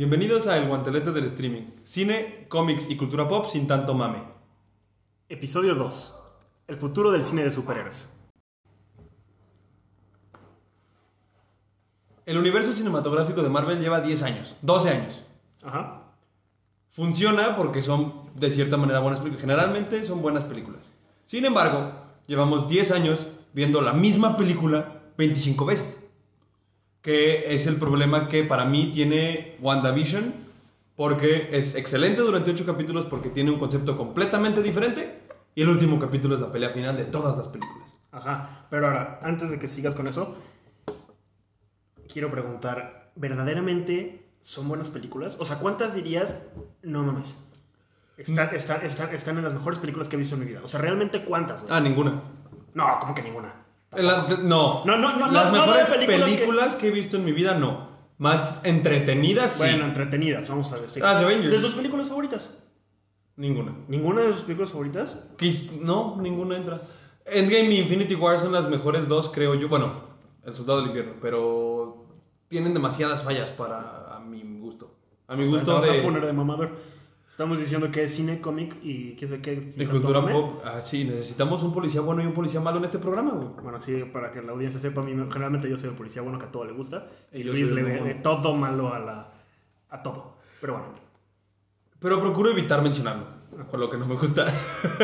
Bienvenidos a El Guantelete del Streaming. Cine, cómics y cultura pop sin tanto mame. Episodio 2. El futuro del cine de superhéroes. El universo cinematográfico de Marvel lleva 10 años, 12 años. Ajá. Funciona porque son de cierta manera buenas películas. Generalmente son buenas películas. Sin embargo, llevamos 10 años viendo la misma película 25 veces. Que es el problema que para mí tiene WandaVision. Porque es excelente durante 8 capítulos porque tiene un concepto completamente diferente. Y el último capítulo es la pelea final de todas las películas. Ajá. Pero ahora, antes de que sigas con eso, quiero preguntar, ¿verdaderamente son buenas películas? O sea, ¿cuántas dirías? No mames. Están, están, están, están en las mejores películas que he visto en mi vida. O sea, ¿realmente cuántas? güey? Ah, ninguna. No, como que ninguna. La- no. No, no, no, Las no, mejores películas películas, que... he visto en mi vida, no. Más entretenidas, sí. Bueno, entretenidas, vamos a ver. sí. Ah, Avengers. ¿De sus películas favoritas? Ninguna. ¿Ninguna de sus películas favoritas? No, ninguna entra. Endgame y Infinity War son las mejores dos, creo yo. Bueno, El Soldado del Invierno, pero tienen demasiadas fallas para a mi gusto. A mi O sea, gusto te vas de, a poner de mamador. Estamos diciendo que es cine, cómic y qué sé qué. de cultura pop. Ah, sí, necesitamos un policía bueno y un policía malo en este programa, güey. Bueno, sí, para que la audiencia sepa, a mí generalmente yo soy el policía bueno que a todo le gusta. Y Luis le ve de todo malo a la a todo. Pero bueno. Pero procuro evitar mencionarlo, por lo que no me gusta.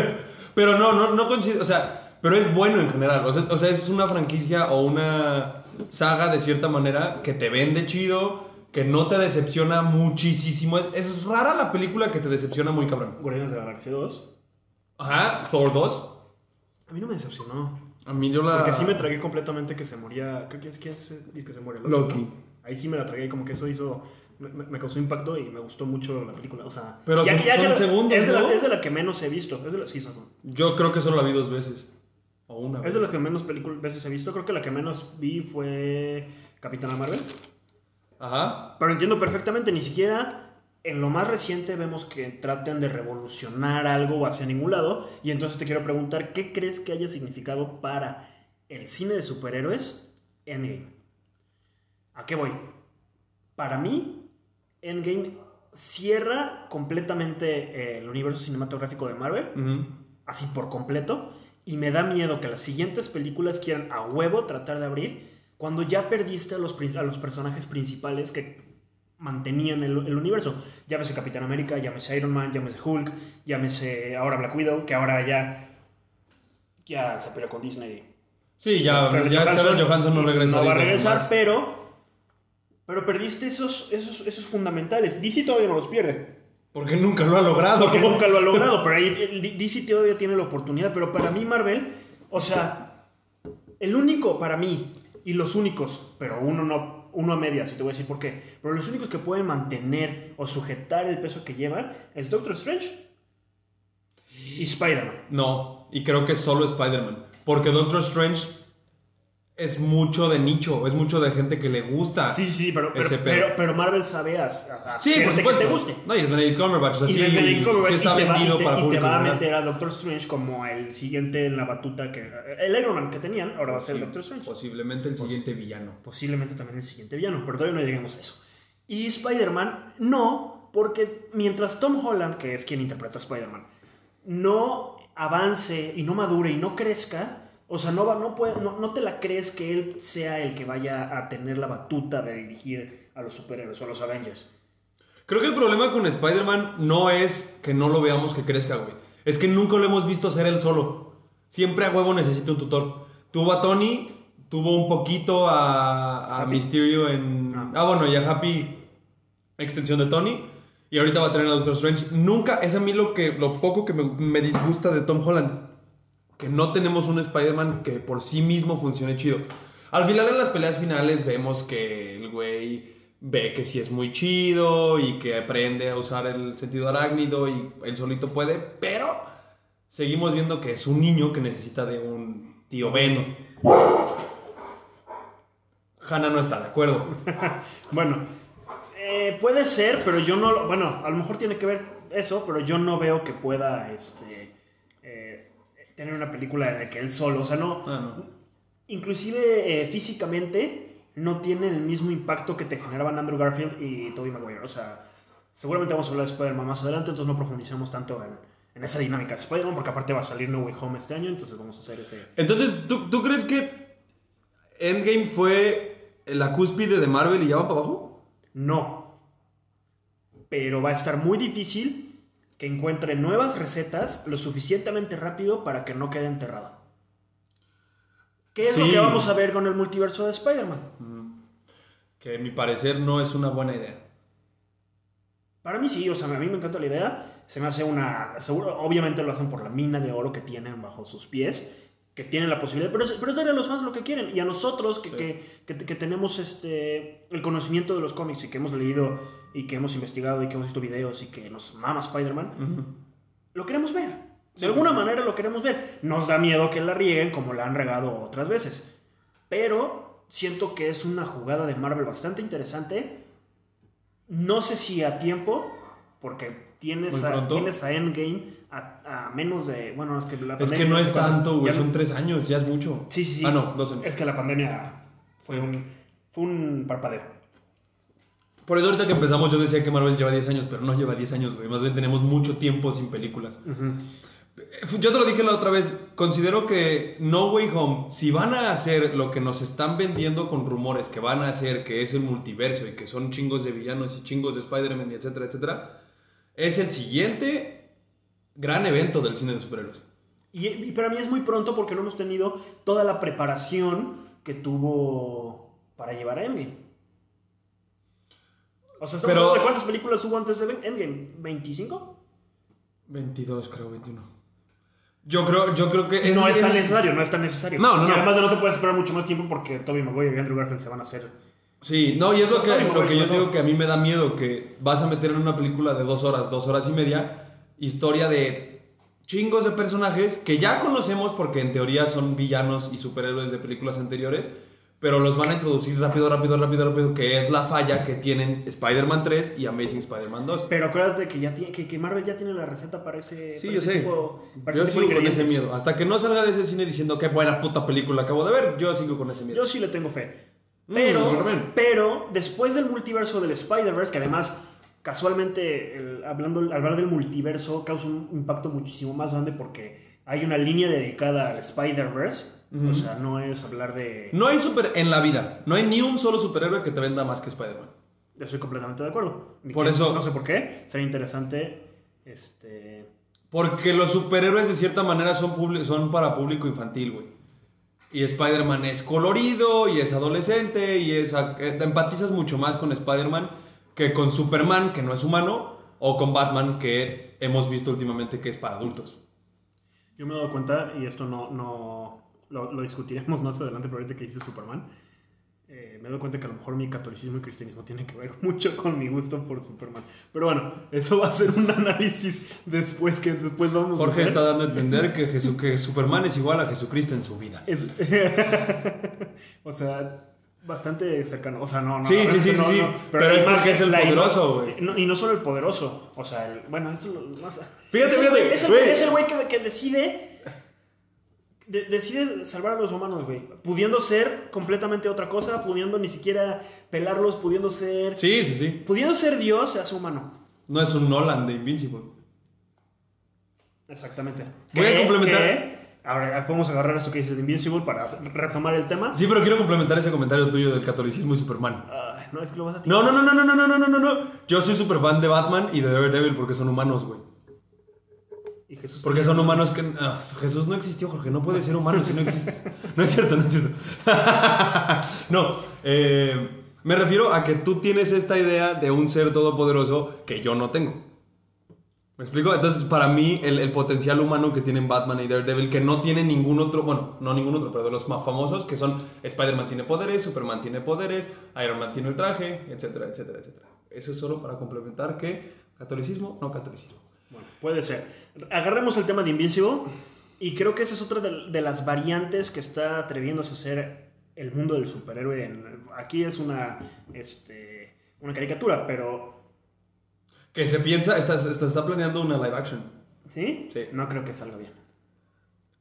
pero no, no, no coincide, o sea, pero es bueno en general. O sea, o sea, es una franquicia o una saga de cierta manera que te vende chido, que no te decepciona muchísimo. Es, es rara la película que te decepciona muy cabrón. Guardianes de la Galaxia 2. Ajá, Thor 2. A mí no me decepcionó. A mí yo la... Porque sí me tragué completamente que se moría. Creo que es que es, dice que se muere Loki. ¿no? Ahí sí me la tragué, como que eso hizo. Me, me- causó impacto y me gustó mucho la película. O sea, Pero son- son la- segundos, es de, la, ¿no? es de la que menos he visto. Es de la, sí, son- Yo creo que solo la vi dos veces. O una es vez. de las que menos películas veces he visto. Creo que la que menos vi fue Capitana Marvel. Ajá. Pero entiendo perfectamente, ni siquiera en lo más reciente vemos que traten de revolucionar algo hacia ningún lado. Y entonces te quiero preguntar, ¿qué crees que haya significado para el cine de superhéroes Endgame? ¿A qué voy? Para mí, Endgame cierra completamente eh, el universo cinematográfico de Marvel, así por completo, y me da miedo que las siguientes películas quieran a huevo tratar de abrir cuando ya perdiste a los, a los personajes principales que mantenían el, el universo. Llámese Capitán América, llámese Iron Man, llámese Hulk, llámese ahora Black Widow, que ahora ya, ya se peleó con Disney. Sí, ya, Scarlett ya Scarlett Johansson no regresa. No va a regresar, pero, pero perdiste esos, esos, esos fundamentales. DC todavía no los pierde. Porque nunca lo ha logrado. Porque nunca lo ha logrado, pero ahí DC todavía tiene la oportunidad. Pero para mí, Marvel, o sea, el único para mí, y los únicos, pero uno no, uno a medias, y te voy a decir por qué, pero los únicos que pueden mantener o sujetar el peso que llevan es Doctor Strange y Spider-Man. No, y creo que solo Spider-Man. Porque Doctor Strange es mucho de nicho, es mucho de gente que le gusta. Sí, sí, sí, pero, pero, pero, pero Marvel sabe a, a- Sí, por supuesto. que te guste. No, y es Benedict Cumberbatch, sea, Y es Benedict Cumberbatch sí está y te va- vendido y te, para y te público va a meter a Doctor Strange como el siguiente en la batuta que... El Iron Man que tenían, ahora va a ser Sí, Doctor Strange. Posiblemente el siguiente villano. Posiblemente también el siguiente villano, pero todavía no lleguemos a eso. Y Spider-Man, no, porque mientras Tom Holland, que es quien interpreta a Spider-Man, no avance y no madure y no crezca, o sea, no, va, no, puede, no, no te la crees que él sea el que vaya a tener la batuta de dirigir a los superhéroes o a los Avengers. Creo que el problema con Spider-Man no es que no lo veamos que crezca, güey. Es que nunca lo hemos visto ser él solo. Siempre a huevo necesita un tutor. Tuvo a Tony, tuvo un poquito a, a. Mysterio en... Ah. Ah, bueno, y a Happy, extensión de Tony. Y ahorita va a tener a Doctor Strange. Nunca, es a mí lo, que, lo poco que me, me disgusta de Tom Holland. Que no tenemos un Spider-Man que por sí mismo funcione chido. Al final en las peleas finales vemos que el güey ve que sí es muy chido y que aprende a usar el sentido arácnido y él solito puede, pero seguimos viendo que es un niño que necesita de un tío Ben. Hannah no está de acuerdo. Bueno, eh, puede ser, pero yo no. Bueno, a lo mejor tiene que ver eso, pero yo no veo que pueda este, tener una película en la que él solo. O sea, no. Ah, no. Inclusive eh, físicamente, no tienen el mismo impacto que te generaban Andrew Garfield y Tobey Maguire. O sea, seguramente vamos a hablar de Spider-Man más adelante, entonces no profundizamos tanto en, en esa dinámica de Spider-Man, porque aparte va a salir No Way Home este año, entonces vamos a hacer ese... Entonces, ¿tú, ¿tú crees que Endgame fue la cúspide de Marvel y ya va para abajo? No. Pero va a estar muy difícil que encuentre nuevas recetas lo suficientemente rápido para que no quede enterrado. ¿Qué es lo que vamos a ver con el multiverso de Spider-Man? Que a mi parecer no es una buena idea. Para mí sí, o sea, a mí me encanta la idea. Se me hace una... Seguro, obviamente lo hacen por la mina de oro que tienen bajo sus pies, que tienen la posibilidad, pero es, pero es darle a los fans lo que quieren. Y a nosotros que, Sí. que, que- que tenemos este, el conocimiento de los cómics y que hemos leído y que hemos investigado y que hemos visto videos y que nos mama Spider-Man, lo queremos ver. De Sí. alguna manera lo queremos ver. Nos da miedo que la rieguen como la han regado otras veces. Pero siento que es una jugada de Marvel bastante interesante. No sé si a tiempo, porque tienes, a, tienes a Endgame a, a menos de... Bueno, es que la Es pandemia que no es tanto, güey. Son tres años, ya es mucho. Sí, sí, sí. Ah, no, dos años. Es que la pandemia fue un, fue un parpadeo. Por eso ahorita que empezamos yo decía que Marvel lleva 10 años, pero no lleva 10 años, güey. Más bien tenemos mucho tiempo sin películas. Eh, Yo te lo dije la otra vez, considero que No Way Home, si van a hacer lo que nos están vendiendo con rumores que van a hacer, que es el multiverso y que son chingos de villanos y chingos de Spider-Man y etcétera, etcétera, es el siguiente gran evento del cine de superhéroes. Y, y para mí es muy pronto porque no hemos tenido toda la preparación que tuvo para llevar a Endgame. O sea, Pero- de cuántas películas hubo antes de Endgame. ¿25? 22, creo, 21. Yo creo, yo creo que... no es tan es- necesario, no es tan necesario. No, no, y no. además de no te puedes esperar mucho más tiempo porque Tobey Maguire y Andrew Garfield se van a hacer. Sí, no, y es lo que, lo que yo digo que a mí me da miedo, que vas a meter en una película de dos horas, dos horas y media, historia de chingos de personajes que ya conocemos porque en teoría son villanos y superhéroes de películas anteriores, pero los van a introducir rápido, rápido, rápido, rápido, que es la falla que tienen Spider-Man 3 y Amazing Spider-Man 2. Pero acuérdate que, ya tiene, que, que Marvel ya tiene la receta para ese. Sí, para yo ese sé. tipo- para Yo ese sigo con ese miedo. Hasta que no salga de ese cine diciendo qué buena puta película acabo de ver, yo sigo con ese miedo. Yo sí le tengo fe. Mm, Pero, pero después del multiverso del Spider-Verse, que además, casualmente, el- hablando, hablar del multiverso causa un impacto muchísimo más grande porque hay una línea dedicada al Spider-Verse. O sea, no es hablar de. No hay super en la vida, no hay ni un solo superhéroe que te venda más que Spider-Man. Estoy completamente de acuerdo. Ni Por eso- No sé por qué. Sería interesante. Este. Porque los superhéroes de cierta manera son, son para público infantil, güey. Y Spider-Man es colorido y es adolescente y es... eh, te empatizas mucho más con Spider-Man que con Superman, que no es humano, o con Batman, que hemos visto últimamente que es para adultos. Yo me he dado cuenta, y esto no, no lo, lo discutiremos más adelante, pero ahorita que dice Superman, eh, me he dado cuenta que a lo mejor mi catolicismo y cristianismo tiene que ver mucho con mi gusto por Superman. Pero bueno, eso va a ser un análisis después que después vamos a Jorge hacer. está dando a entender que, Jesu- que Superman es igual a Jesucristo en su vida. Es- o sea, bastante cercano. O sea, no, no. Sí, sí, sí, no, sí, sí. no. Pero es la porque es el poderoso, güey. no, y no solo el poderoso. O sea, el- bueno, eso es lo más. Fíjate, es el fíjate, güey- Es el, güey. es el güey que, que decide. de- decide salvar a los humanos, güey. Pudiendo ser completamente otra cosa, pudiendo ni siquiera pelarlos, pudiendo ser. Sí, sí, sí. Pudiendo ser Dios, se hace humano. No es un Nolan de Invincible. Exactamente. Voy a Que- complementar- que- ahora podemos agarrar esto que dices de Invincible para retomar el tema. Sí, pero quiero complementar ese comentario tuyo del catolicismo y Superman. Ay, no, es que lo vas a No, no, no, no, no, no, no, no, no, no, no. Yo soy súper fan de Batman y de Daredevil porque son humanos, güey. Y Jesús Porque son humanos que... ah, Jesús no existió, Jorge. No puede ser humano si no existes. No es cierto, no es cierto. no, eh, me refiero a que tú tienes esta idea de un ser todopoderoso que yo no tengo. ¿Me explico? Entonces, para mí, el, potencial humano que tienen Batman y Daredevil, que no tiene ningún otro, bueno, no ningún otro, pero de los más famosos, que son Spider-Man tiene poderes, Superman tiene poderes, Iron Man tiene el traje, etcétera, etcétera, etcétera. Eso es solo para complementar que catolicismo, no catolicismo. Bueno, puede ser. Agarremos el tema de Invincible y creo que esa es otra de, las variantes que está atreviéndose a hacer el mundo del superhéroe. aquí es una, este, una caricatura, pero... Que se piensa, está, está, está planeando una live action. ¿Sí? Sí. No creo que salga bien.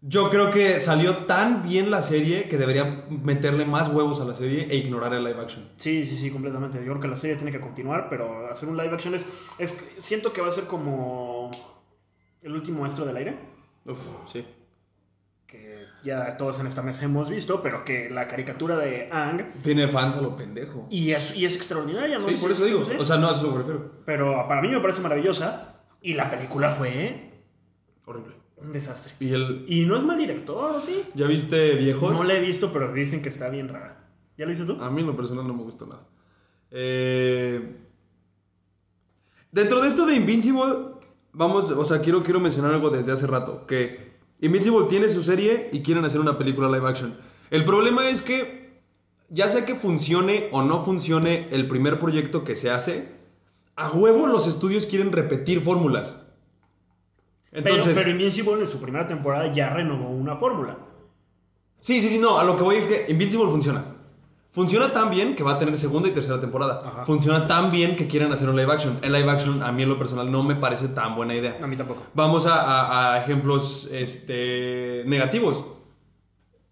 Yo creo que salió tan bien la serie que debería meterle más huevos a la serie e ignorar el live action. Sí, sí, sí, completamente. Yo creo que la serie tiene que continuar, pero hacer un live action es, es siento que va a ser como el último maestro del aire, Uf, sí. Que ya todos en esta mesa hemos visto, pero que la caricatura de Ang Tiene fans a lo pendejo. y es, y es extraordinaria, ¿no? Sí, por eso digo. O sea, no a eso me refiero. pero para mí me parece maravillosa y la película fue Horrible. un desastre. Y el. Y no es mal director, ¿o sí? ¿Ya viste viejos? No la he visto, pero dicen que está bien rara. ¿Ya lo viste tú? A mí en lo personal no me gustó nada. Eh, Dentro de esto de Invincible, vamos, o sea, quiero, quiero mencionar algo desde hace rato, que Invincible tiene su serie y quieren hacer una película live action. El problema es que, ya sea que funcione o no funcione el primer proyecto que se hace, a huevo los estudios quieren repetir fórmulas. Entonces, pero, pero Invincible en su primera temporada ya renovó una fórmula. Sí, sí, sí, no, a lo que voy es que Invincible funciona. Funciona tan bien que va a tener segunda y tercera temporada. Ajá. Funciona tan bien que quieren hacer un live action. El live action, a mí en lo personal, no me parece tan buena idea. A mí tampoco. Vamos a, a- a ejemplos este, negativos.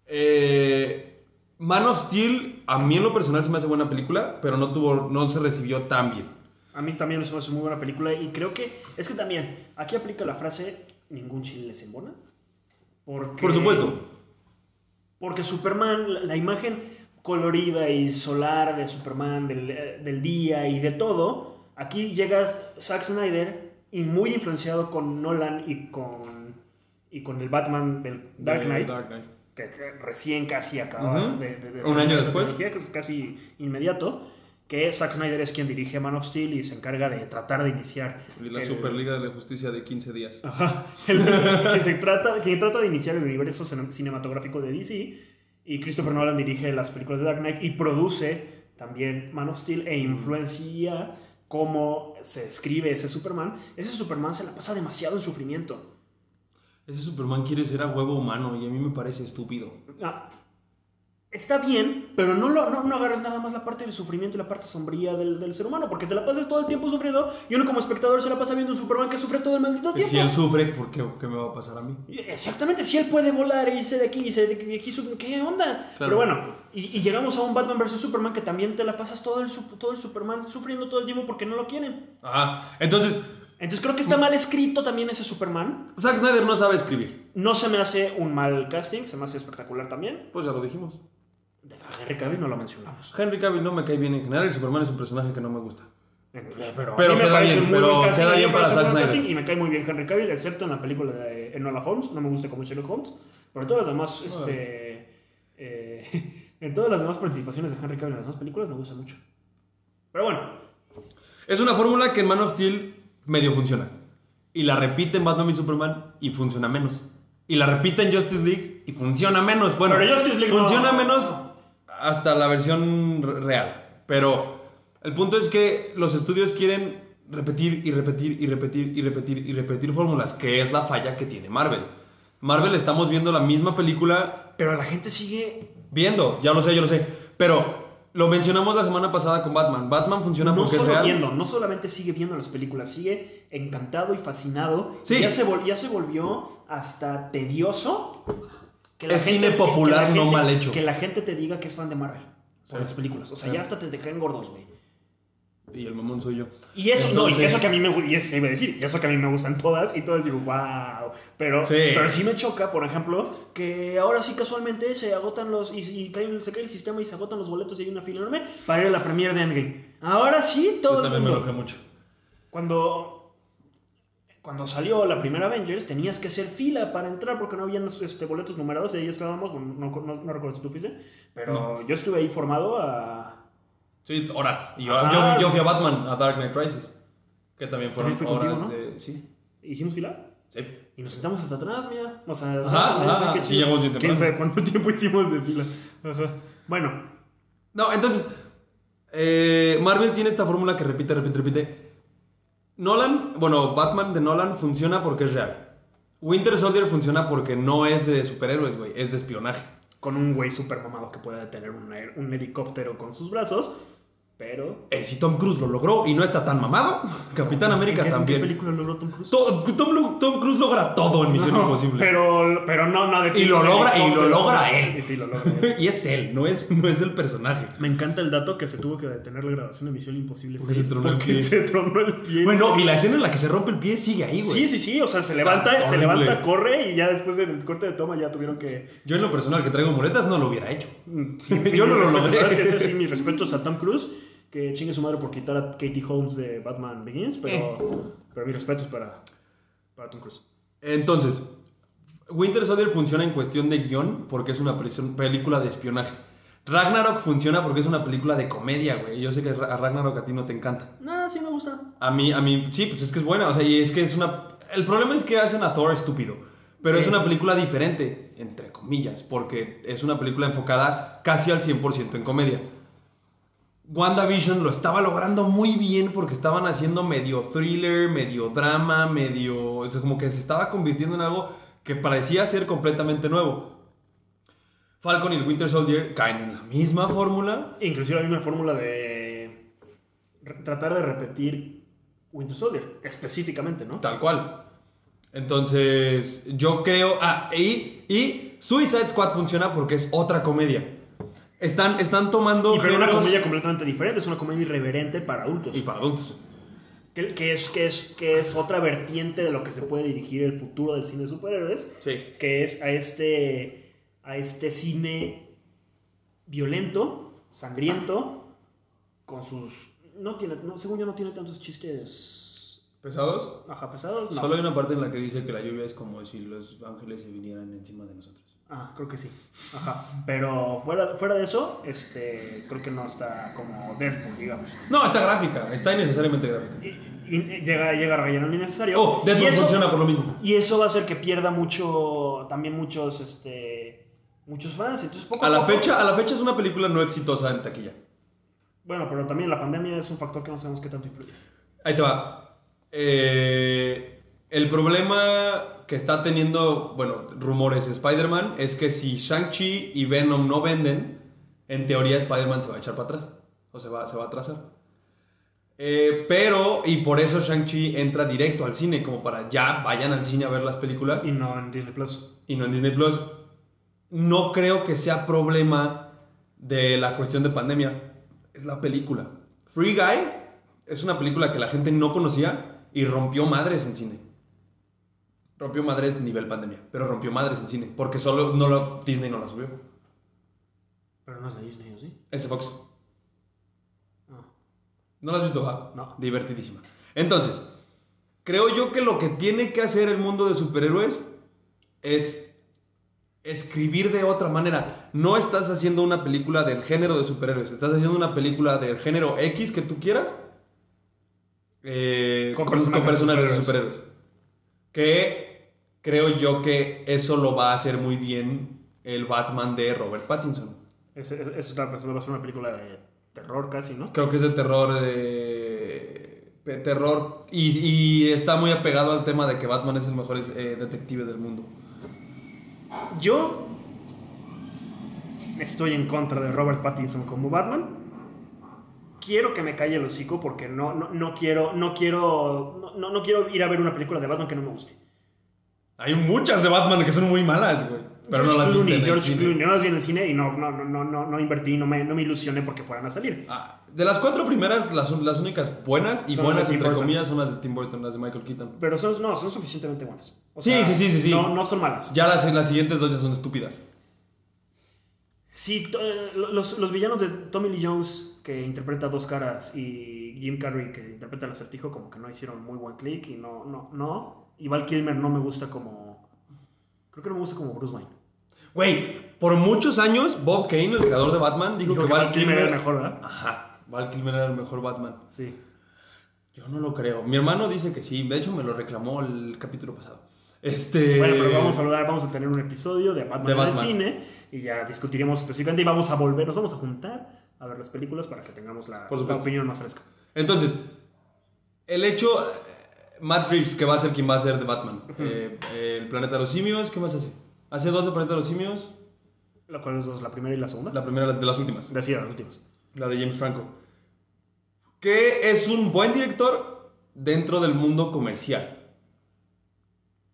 Eh, Man of Steel, a mí en lo personal se me hace buena película, pero no, tuvo, no se recibió tan bien. A mí también es una muy buena película y creo que es que también aquí aplica la frase ningún chile les embona. Porque, Por supuesto. Porque Superman, la, la imagen colorida y solar de Superman, del, eh, del día y de todo, aquí llega Zack Snyder y muy influenciado con Nolan y con, y con el Batman del Dark Knight. Dark Knight. que, que recién casi acaba de, de- de- Un año después. trilogía, que es casi inmediato, que Zack Snyder es quien dirige Man of Steel y se encarga de tratar de iniciar Y la el- Superliga de la Justicia de 15 días. Ajá. El- se trata, que trata de iniciar el universo cine- cinematográfico de DC y Christopher Nolan dirige las películas de Dark Knight y produce también Man of Steel e influencia cómo se escribe ese Superman. Ese Superman se la pasa demasiado en sufrimiento. Ese Superman quiere ser a huevo humano y a mí me parece estúpido. Ah, está bien, pero no, lo, no, no agarres nada más la parte del sufrimiento y la parte sombría del, del ser humano, porque te la pasas todo el tiempo sufriendo y uno como espectador se la pasa viendo un Superman que sufre todo el maldito tiempo. Si él sufre, ¿por qué, qué me va a pasar a mí? Exactamente, si él puede volar y irse de aquí y irse de aquí, ¿qué onda? Pero bueno, y, y llegamos a un Batman vs. Superman que también te la pasas todo el, todo el Superman sufriendo todo el tiempo porque no lo quieren. Ajá. Entonces, Entonces creo que está mal escrito también ese Superman. Zack Snyder no sabe escribir. No se me hace un mal casting, se me hace espectacular también. Pues ya lo dijimos. De Henry Cavill no lo mencionamos. Henry Cavill no me cae bien en general. El Superman es un personaje que no me gusta. Eh, Pero, Pero a mí me queda parece bien, muy pero buen casting, queda a bien me para Zack Snyder. casting y me cae muy bien Henry Cavill, excepto en la película de Enola Holmes. No me gusta como Sherlock Holmes. Pero todas las demás, este, eh, en todas las demás participaciones de Henry Cavill en las demás películas me gusta mucho. Pero bueno, Es una fórmula que en Man of Steel medio funciona. Y la repite en Batman y Superman y funciona menos. Y la repite en Justice League y funciona menos. Bueno, Pero Justice League funciona no. menos hasta la versión re- real. Pero el punto es que los estudios quieren repetir y repetir y repetir y repetir y repetir fórmulas, que es la falla que tiene Marvel. Marvel estamos viendo la misma película pero la gente sigue viendo, ya lo sé, yo lo sé. Pero lo mencionamos la semana pasada con Batman. Batman funciona no porque es real. viendo, no solamente sigue viendo las películas, sigue encantado y fascinado. Sí. Y Ya, se vol- ya se volvió hasta tedioso. Que Es cine popular, la no gente- mal hecho. Que la gente te diga que es fan de Marvel. Por Sí. las películas. O sea, Sí. ya hasta te, te caen gordos, güey. Y el mamón soy yo. Y eso, no, y Entonces- eso que a mí me y eso iba a decir, y eso que a mí me gustan todas, y todas digo, wow. Pero Sí. pero sí me choca, por ejemplo, que ahora sí casualmente se agotan los, y, y cae- se cae el sistema y se agotan los boletos y hay una fila enorme para ir a la premiere de Endgame. Ahora sí, todo Yo el también me mundo. enojé mucho. Cuando, cuando salió la primera Avengers, tenías que hacer fila para entrar porque no habían este, boletos numerados y ahí estábamos, bueno, no, no- no recuerdo si tú fuiste, pero yo estuve ahí formado a... Sí, horas. Y yo, Ajá. yo, yo fui a Batman, a Dark Knight Rises. Que también fueron También horas contigo, de... Sí. ¿Hicimos fila? Sí. Y nos sentamos hasta atrás, mira. O sea, Ajá, no sé, ajá, qué sí, llegamos bien ¿Quién temprano. sabe cuánto tiempo hicimos de fila? Ajá. Bueno, No, entonces... eh, Marvel tiene esta fórmula que repite, repite, repite. Nolan, bueno, Batman de Nolan funciona porque es real. Winter Soldier funciona porque no es de superhéroes, güey, es de espionaje. con un güey super mamado que pueda tener un, un helicóptero con sus brazos. Pero. Eh, si Tom Cruise lo logró y no está tan mamado, Capitán América ¿En qué, también. ¿En qué película logró Tom Cruise? To- Tom, Tom Cruise logra todo en Misión No, Imposible. Pero, pero no, no, de Y lo logra- y lo logra él. Y sí, lo logra él. y es él, no es, no es el personaje. Me encanta el dato que se tuvo que detener la grabación de Misión Imposible Porque 6 se tronó el porque pie. se tronó el pie. Bueno, y la escena en la que se rompe el pie sigue ahí, güey. Sí, sí, sí, o sea, se Está levanta, se levanta, corre y ya después del corte de toma ya tuvieron que... Yo en lo personal que traigo muletas no lo hubiera hecho. Mm, sí, Yo no lo logré. Es que sí, mis respetos a Tom Cruise, que chingue su madre por quitar a Katie Holmes de Batman Begins, pero, Eh. pero mis respetos para, para Tom Cruise. Entonces, Winter Soldier funciona en cuestión de guion porque es una película de espionaje. Ragnarok funciona porque es una película de comedia, güey. Yo sé que a Ragnarok a ti no te encanta. No, sí me gusta. A mí, a mí, sí, pues es que es buena. O sea, y es que es una. El problema es que hacen a Thor estúpido. Pero Sí. es una película diferente, entre comillas, porque es una película enfocada casi al 100% en comedia. WandaVision lo estaba logrando muy bien porque estaban haciendo medio thriller, medio drama, medio. O sea, como que se estaba convirtiendo en algo que parecía ser completamente nuevo. Falcon y el Winter Soldier caen en la misma fórmula. Inclusive hay una fórmula de tratar de repetir Winter Soldier, específicamente, ¿no? Tal cual. Entonces, yo creo. Ah, y, y Suicide Squad funciona porque es otra comedia. Están, están tomando. Y pero una comedia completamente diferente, es una comedia irreverente para adultos. Y para adultos. Que, que es, que, es, que es otra vertiente de lo que se puede dirigir el futuro del cine de superhéroes, Sí. que es a este, a este cine violento, sangriento, con sus... No tiene, no, según yo no tiene tantos chistes ¿Pesados? ajá, pesados. No. Solo hay una parte en la que dice que la lluvia es como si los ángeles se vinieran encima de nosotros. Ah, creo que sí. Ajá. Pero fuera, fuera de eso, este, creo que no está como Deadpool, digamos. No, está gráfica. Está innecesariamente gráfica. Y, y llega, llega a relleno innecesario. Oh, Deadpool Y eso- funciona por lo mismo. Y eso va a hacer que pierda mucho, también muchos, este, muchos fans. Entonces, poco A la poco- fecha, a la fecha es una película no exitosa en taquilla. Bueno, pero también la pandemia es un factor que no sabemos qué tanto influye. Ahí te va. Eh, el problema que está teniendo, bueno, rumores Spider-Man es que si Shang-Chi y Venom no venden, en teoría Spider-Man se va a echar para atrás. O se va, se va a atrasar. Eh, pero, y por eso Shang-Chi entra directo al cine, como para ya vayan al cine a ver las películas Y no en Disney Plus. y no en Disney Plus. No creo que sea problema de la cuestión de pandemia. Es la película. Free Guy es una película que la gente no conocía y rompió madres en cine. Rompió madres nivel pandemia, pero rompió madres en cine porque solo no lo- Disney no la subió. Pero no es de Disney, ¿o sí? Es de Fox. Ah. ¿No la has visto? va? No. Divertidísima. Entonces, creo yo que lo que tiene que hacer el mundo de superhéroes es escribir de otra manera. No estás haciendo una película del género de superhéroes, estás haciendo una película del género X que tú quieras eh, Con con, con personajes personajes de superhéroes. Que creo yo que eso lo va a hacer muy bien el Batman de Robert Pattinson. Es, es, es persona, va a ser una película de terror casi, ¿no? Creo que es de terror. eh, de terror. Y, y está muy apegado al tema de que Batman es el mejor eh, detective del mundo. Yo estoy en contra de Robert Pattinson como Batman. Quiero que me calle el hocico porque no, no, no quiero, no quiero, no, no quiero ir a ver una película de Batman que no me guste. Hay muchas de Batman que son muy malas, güey. Pero George no las Clooney, en el George cine. Clooney, no las vi en el cine y no, no, no, no, no, invertí, no me, no me ilusioné porque fueran a salir. Ah, de las cuatro primeras, las, las únicas buenas y Son buenas entre Burton. comillas son las de Tim Burton, las de Michael Keaton. Pero son, no, son suficientemente buenas. O Sí, sea, sí, sí, sí, sí. No, no son malas. Ya las, las siguientes dos ya son estúpidas. Sí, eh, los, los villanos de Tommy Lee Jones, que interpreta Dos Caras, y Jim Carrey, que interpreta el acertijo, como que no hicieron muy buen click y no, no, no. Y Val Kilmer no me gusta como... Creo que no me gusta como Bruce Wayne. Güey, por muchos años, Bob Kane, el creador de Batman, dijo, Dijo que, Val Kilmer era el mejor, ¿verdad? Ajá, Val Kilmer era el mejor Batman. Sí. Yo no lo creo. Mi hermano dice que sí. De hecho, me lo reclamó el capítulo pasado. Este. Bueno, pero vamos a hablar, vamos a tener un episodio de Batman, De en el cine y ya discutiremos específicamente y vamos a volver, nos vamos a juntar a ver las películas para que tengamos la, Por la opinión más fresca. Entonces, el hecho. Matt Reeves, que va a ser quien va a ser de Batman. Eh, eh, el planeta de los simios, ¿qué más hace? Hace dos de planeta de los simios. ¿La cuál es dos? ¿La primera y la segunda? La primera de las últimas. Decía, las últimas. La de James Franco. que es un buen director dentro del mundo comercial.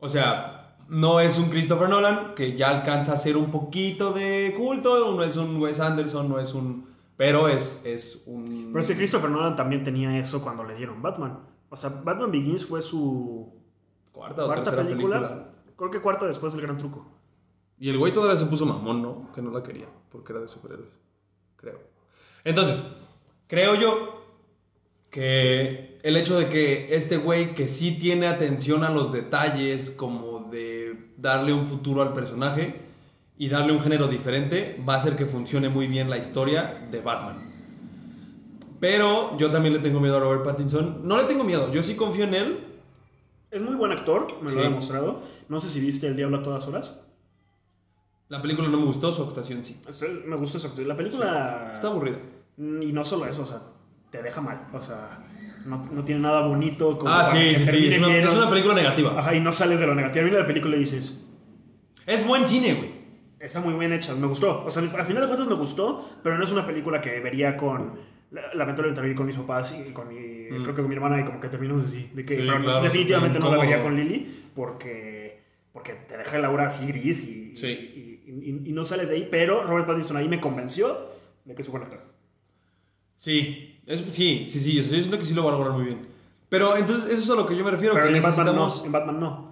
O sea, no es un Christopher Nolan que ya alcanza a ser un poquito de culto, no es un Wes Anderson, no es un... Pero es, es un... Pero es que Christopher Nolan también tenía eso cuando le dieron Batman. O sea, Batman Begins fue su Cuarta o cuarta película. película. Creo que cuarta después del Gran Truco. Y el güey todavía se puso mamón, ¿no? Que no la quería, porque era de superhéroes. Creo. Entonces, creo yo que el hecho de que este güey que sí tiene atención a los detalles, como de darle un futuro al personaje y darle un género diferente, va a hacer que funcione muy bien la historia de Batman. Pero yo también le tengo miedo a Robert Pattinson. No le tengo miedo, yo sí confío en él. Es muy buen actor, me lo ha demostrado. No sé si viste El Diablo a todas horas. La película no me gustó, su actuación sí. Me gusta su actuación. La película... Está aburrida. Y no solo eso, o sea, te deja mal. O sea, no, no tiene nada bonito. Como Ah, sí, sí, sí. Es una, película negativa. Ajá, y no sales de lo negativo. Mira la película y dices, Es buen cine, güey. está muy bien hecha, me gustó. O sea, al final de cuentas me gustó, pero no es una película que vería con... la- Lamentablemente la vi con mis papás y con mi... Mm. Creo que con mi hermana y como que terminamos así. De que, Sí, claro, definitivamente no la vería con Lily porque... Porque te deja el aura así gris y, Sí. y, y- y no sales de ahí. Pero Robert Pattinson ahí me convenció de que es un buen actor. Sí, es- sí, sí, sí, yo siento que sí lo va a lograr muy bien. Pero entonces, eso es a lo que yo me refiero. Pero que en Batman no. En Batman no.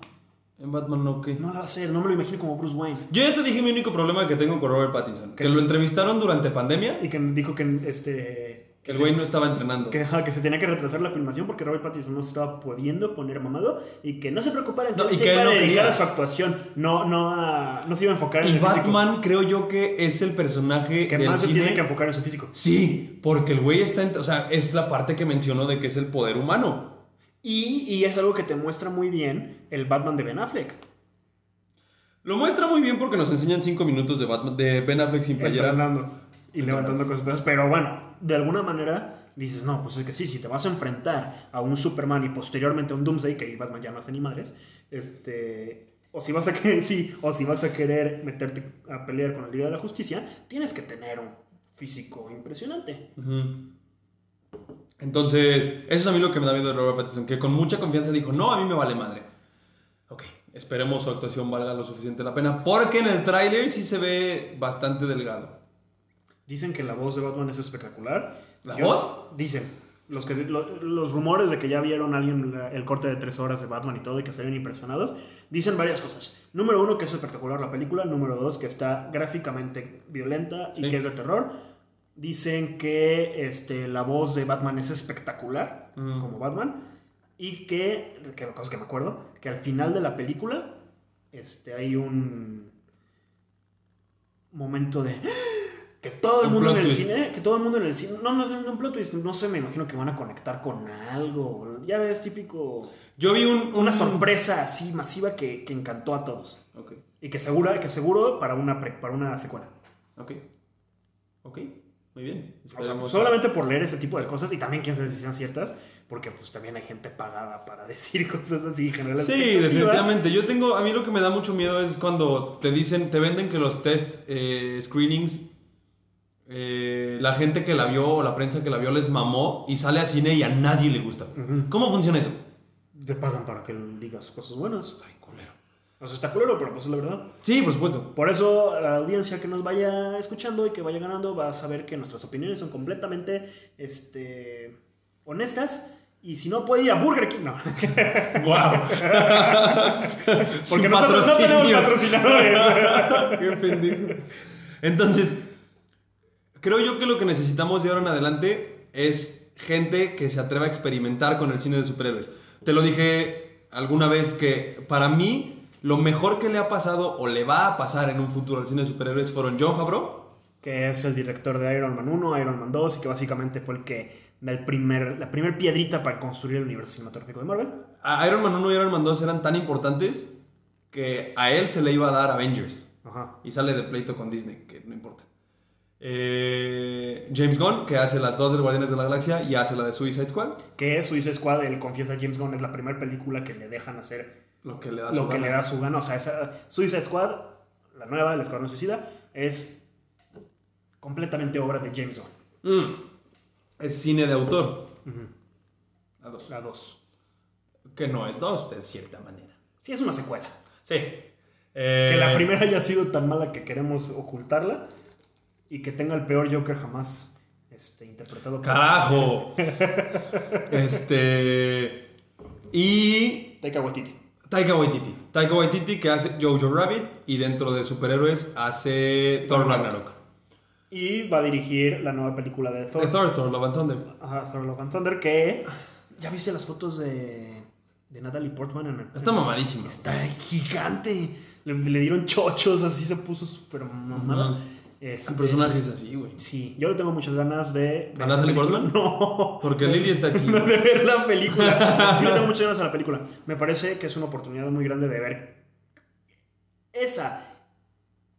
En Batman no, ¿qué? No la va a hacer, no me lo imagino como Bruce Wayne. Yo ya te dije mi único problema que tengo con Robert Pattinson. Que lo entrevistaron durante pandemia, Y que dijo que este. Que el güey no estaba entrenando. que, se tenía que retrasar la filmación porque Robert Pattinson no se estaba pudiendo poner mamado y que no se preocupara No, y que iba a no dedicar quería. a su actuación, no, no, a- no se iba a enfocar en Y el físico. Batman creo yo que es el personaje que del más se tiene que enfocar en su físico. Sí, porque el güey está, en- o sea, es la parte que mencionó de que es el poder humano. Y, y es algo que te muestra muy bien el Batman de Ben Affleck. Lo muestra muy bien porque nos enseñan cinco minutos de Batman, de Ben Affleck sin playera. Entrenando y levantando cosas. Pero bueno, de alguna manera dices, no, pues es que sí, si te vas a enfrentar a un Superman y posteriormente a un Doomsday, que Batman ya no hace ni madres, este, o si vas a querer, sí, o si vas a querer meterte a pelear con la Liga de la Justicia, tienes que tener un físico impresionante. Entonces, eso es a mí lo que me da miedo de Robert Pattinson, que con mucha confianza dijo, no, a mí me vale madre. Ok, esperemos su actuación valga lo suficiente la pena, porque en el tráiler sí se ve bastante delgado. Dicen que la voz de Batman es espectacular. ¿La Yo- voz? Dicen. Los, que, lo- los rumores de que ya vieron a alguien la- el corte de tres horas de Batman y todo y que se ven impresionados, dicen varias cosas. Número uno, que es espectacular la película. Número dos, que está gráficamente violenta y Sí. que es de terror. Dicen que este, la voz de Batman es espectacular, Mm. como Batman. Y que, que cosas que me acuerdo, que al final de la película este, hay un momento de que todo el Un mundo en el twist. cine, que todo el mundo en el cine, no, no es un plot twist, no sé, me imagino que van a conectar con algo, ya ves, típico, Yo vi un, una un- sorpresa así masiva que, que encantó a todos Ok, y que segura, que seguro para una pre- para una secuela. ok, ok, muy bien. O sea, a- solamente por leer ese tipo de cosas y también quién sabe si sean ciertas, porque pues también hay gente pagada para decir cosas así la Sí, definitivamente. Yo tengo, a mí lo que me da mucho miedo es cuando te dicen, te venden que los test eh, screenings, eh, la gente que la vio o la prensa que la vio les mamó y sale a cine y a nadie le gusta. ¿Cómo funciona eso? Te pagan para que digas cosas buenas. Ay, culero. O sea, está culero, pero pues es la verdad. Sí, por supuesto. Por eso la audiencia que nos vaya escuchando y que vaya ganando va a saber que nuestras opiniones son completamente este, honestas. Y si no, puede ir a Burger King. No. ¡Wow! Porque nosotros no tenemos patrocinadores. Qué pendejo. Entonces, creo yo que lo que necesitamos de ahora en adelante es gente que se atreva a experimentar con el cine de superhéroes. Te lo dije alguna vez que para mí lo mejor que le ha pasado o le va a pasar en un futuro al cine de superhéroes fueron John Favreau. que es el director de Iron Man 1, Iron Man 2 y que básicamente fue el que da el primer, la primer piedrita para construir el universo cinematográfico de Marvel. A Iron Man 1 y Iron Man 2 eran tan importantes que a él se le iba a dar Avengers. Ajá. Y sale de pleito con Disney, que no importa. Eh, James Gunn, que hace las dos del Guardianes de la Galaxia y hace la de Suicide Squad. Que Suicide Squad, él confiesa a James Gunn, es la primera película que le dejan hacer Lo que le da lo su que gana. le da su gana. O sea, esa Suicide Squad, la nueva, el Escuadrón Suicida, es completamente obra de James Gunn. Mm. Es cine de autor. La 2. La 2. Que no es 2, de cierta manera. Sí, es una secuela. Sí. Eh, Que la primera haya sido tan mala que queremos ocultarla y que tenga el peor Joker jamás este, interpretado ¡Carajo! este. Y. Taika Waititi. Taika Waititi. Taika Waititi que hace Jojo Rabbit y dentro de superhéroes hace Thor Ragnarok. Y va a dirigir la nueva película de Thor. De Thor, Thor, Love and Thunder. Ajá, Thor Love and Thunder, que... ¿Ya viste las fotos de, de Natalie Portman? En el, Está mamadísima. Está gigante. Le, le dieron chochos, así se puso súper mamada. Este, El personaje es así, güey. Sí, yo le tengo muchas ganas de... ¿A Natalie Portman? No. Porque Lily está aquí. No, de ver la película. Sí, le tengo muchas ganas a la película. Me parece que es una oportunidad muy grande de ver esa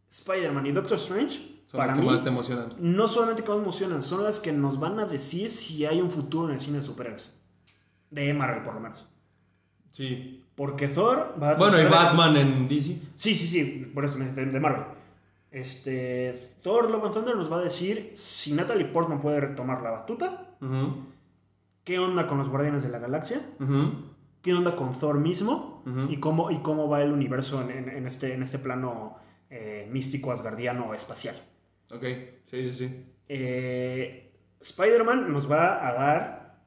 Spider-Man y Doctor Strange. Son para las que mí, más te emocionan. no solamente que más emocionan, son las que nos van a decir si hay un futuro en el cine de superhéroes. De Marvel, por lo menos. Sí. Porque Thor va a Bueno, y Batman en DC. Sí, sí, sí, por eso de Marvel. Este, Thor Love and Thunder nos va a decir si Natalie Portman puede retomar la batuta, qué onda con los Guardianes de la Galaxia, qué onda con Thor mismo y, cómo, y cómo va el universo en, en- en este, en este plano eh, místico, asgardiano, espacial. Ok, sí, sí, sí. Eh, Spider-Man nos va a dar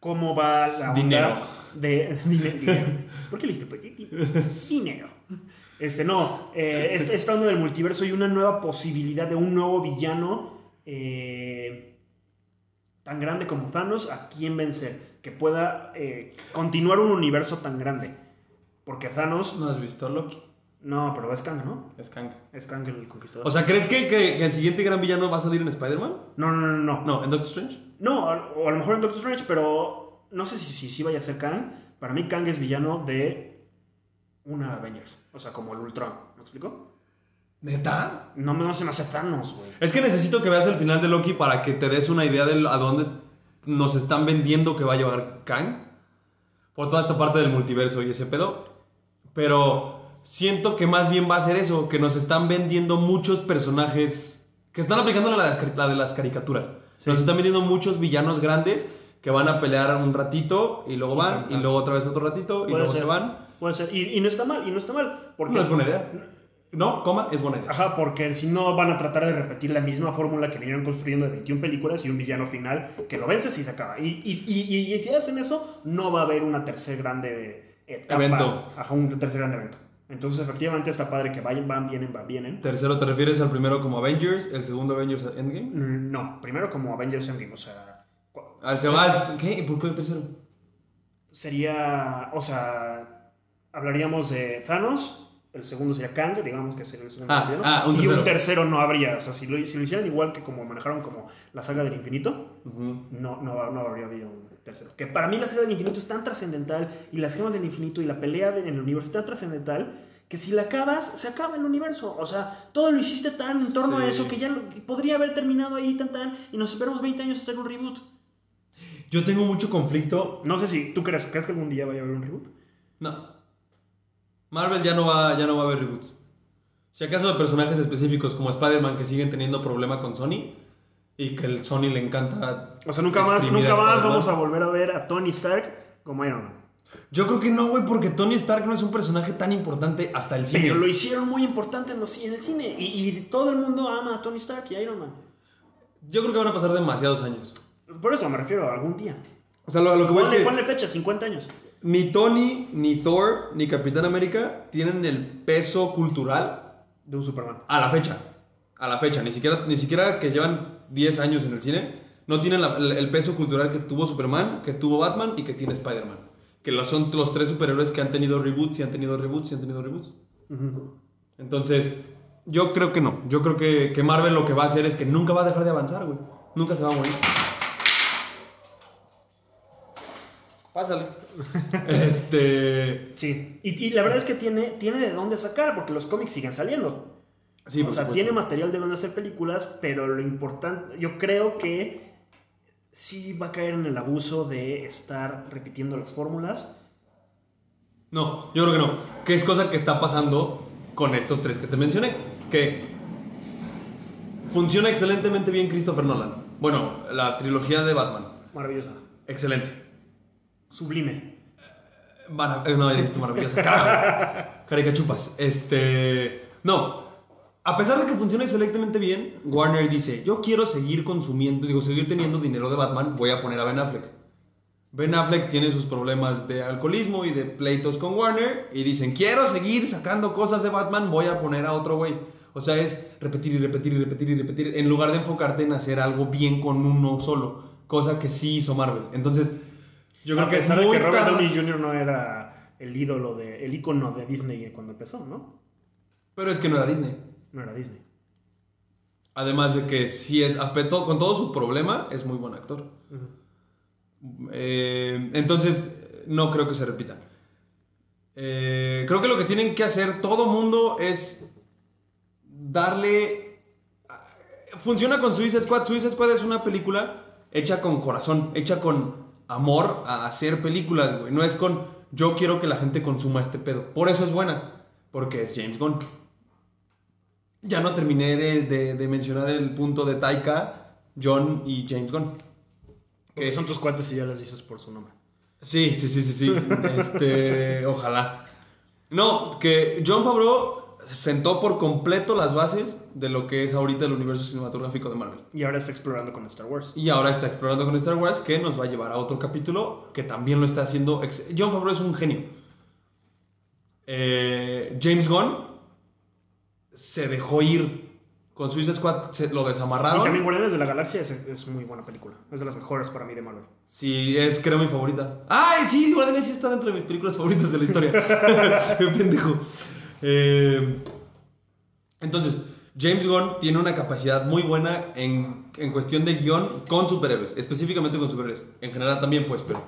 cómo va la onda Dinero. de dinero. ¿Por qué le diste petit? Dinero. Este, no, eh, este- esta onda del multiverso y una nueva posibilidad de un nuevo villano eh, tan grande como Thanos, a quién vencer, que pueda eh, continuar un universo tan grande. Porque Thanos, ¿No has visto Loki? no, pero es Kang, ¿no? Es Kang. Es Kang el conquistador. O sea, ¿crees que, que- que el siguiente gran villano va a salir en Spider-Man? no, no, no, no. No, en Doctor Strange. No, o a lo mejor en Doctor Strange, pero no sé si, si, si vaya a ser Kang. Para mí Kang es villano de una Avengers. O sea, como el Ultron. ¿Me explico? ¿Neta? No me no se me hace Thanos, güey. Es que necesito que veas el final de Loki para que te des una idea de a dónde nos están vendiendo que va a llevar Kang. Por toda esta parte del multiverso y ese pedo. Pero siento que más bien va a ser eso, que nos están vendiendo muchos personajes que están aplicando la de las, la de las caricaturas. Sí. Nos están vendiendo muchos villanos grandes que van a pelear un ratito y luego van, y luego otra vez otro ratito y luego ser. se van. Puede ser. Y, y no está mal, y no está mal. Porque, No es buena idea. No, coma, es buena idea. Ajá, porque si no van a tratar de repetir la misma fórmula que vinieron construyendo de 21 películas y un villano final que lo vences y se acaba. Y, y, y, si hacen eso, no va a haber una tercer grande etapa. Evento. Ajá, un tercer grande evento. Entonces, efectivamente, está padre que vayan, van, vienen, van, vienen. Tercero, ¿te refieres al primero como Avengers? ¿El segundo Avengers Endgame? Mm, No, primero como Avengers Endgame, o sea, Al se va. ¿Qué? ¿Y por qué el tercero? sería, o sea, hablaríamos de Thanos, el segundo sería Kang, digamos que sería el segundo Ah, villano, ah, un y tercero. un tercero no habría, o sea, si lo, si lo hicieran igual que como manejaron como la saga del infinito, no, no, no habría habido un tercero. Que para mí la saga del infinito es tan trascendental y las gemas del infinito y la pelea de- en el universo es tan trascendental que si la acabas, se acaba el universo. O sea, todo lo hiciste tan en torno a eso que ya lo- podría haber terminado ahí tan tan y nos esperamos 20 años a hacer un reboot. Yo tengo mucho conflicto. No sé si tú crees, ¿crees que algún día vaya a haber un reboot. No. Marvel ya no va, ya no va a haber reboots. Si acaso de personajes específicos como Spider-Man que siguen teniendo problema con Sony y que el Sony le encanta. O sea, nunca más, nunca a más vamos a volver a ver a Tony Stark como Iron Man. Yo creo que no, güey, porque Tony Stark no es un personaje tan importante hasta el cine. Pero lo hicieron muy importante en, los- en el cine y, y todo el mundo ama a Tony Stark y a Iron Man. Yo creo que van a pasar demasiados años. Por eso me refiero a algún día. O sea, lo, lo que voy es Ponle, que ponle fecha, 50 años. Ni Tony, ni Thor, ni Capitán América tienen el peso cultural De un Superman. A la fecha. A la fecha. Ni siquiera, ni siquiera que llevan 10 años en el cine. No tienen la- el, el peso cultural que tuvo Superman, que tuvo Batman y que tiene Spider-Man. Que lo- son los tres superhéroes que han tenido reboots y han tenido reboots y han tenido reboots. Entonces, yo creo que no. Yo creo que, que Marvel lo que va a hacer es que nunca va a dejar de avanzar, güey. Nunca se va a morir. Pásale. este. Sí. Y, y la verdad es que tiene, tiene de dónde sacar, porque los cómics siguen saliendo. Sí, o sea, supuesto. tiene material de dónde hacer películas, pero lo importante, yo creo que sí va a caer en el abuso de estar repitiendo las fórmulas. No, yo creo que no. Que es cosa que está pasando con estos tres que te mencioné. Que funciona excelentemente bien Christopher Nolan. Bueno, la trilogía de Batman. Maravillosa. Excelente. Sublime. Mara- eh, no, dijiste maravillosa. Carajo. Caricachupas. Este. No. A pesar de que funciona excelentemente bien, Warner dice: Yo quiero seguir consumiendo, digo, seguir teniendo dinero de Batman, voy a poner a Ben Affleck. Ben Affleck tiene sus problemas de alcoholismo y de pleitos con Warner y dicen, quiero seguir sacando cosas de Batman, voy a poner a otro güey. O sea, es repetir y repetir y repetir y repetir en lugar de enfocarte en hacer algo bien con uno solo, cosa que sí hizo Marvel. Entonces, yo creo que muy que Robert tarde- Downey Jr. no era el ídolo, de, el ícono de Disney cuando empezó, ¿no? Pero es que no era Disney. No era Disney. Además de que sí es, con todo su problema, es muy buen actor. Eh, entonces, no creo que se repita. Eh, creo que lo que tienen que hacer todo mundo es darle... Funciona con Suicide Squad. Suicide Squad es una película hecha con corazón, hecha con amor a hacer películas, güey. No es con yo quiero que la gente consuma este pedo. Por eso es buena, porque es James Gunn. Ya no terminé de, de- de mencionar el punto de Taika, John y James Gunn. Que son tus cuates y ya les dices por su nombre. Sí, sí, sí, sí, sí. Este, ojalá. No, que John Favreau sentó por completo las bases de lo que es ahorita el universo cinematográfico de Marvel. Y ahora está explorando con Star Wars. Y ahora está explorando con Star Wars, que nos va a llevar a otro capítulo que también lo está haciendo. John Favreau es un genio. Eh, James Gunn se dejó ir con Suicide Squad, se lo Y desamarraron. también Guardianes de la Galaxia es, es muy buena película. Es de las mejores para mí de Marvel. Sí, es creo mi favorita. ¡Ay, sí! Guardianes sí está dentro de mis películas favoritas de la historia. Qué pendejo. Eh, entonces, James Gunn tiene una capacidad muy buena en, en cuestión de guion con superhéroes. Específicamente con superhéroes. En general también, pues, pero...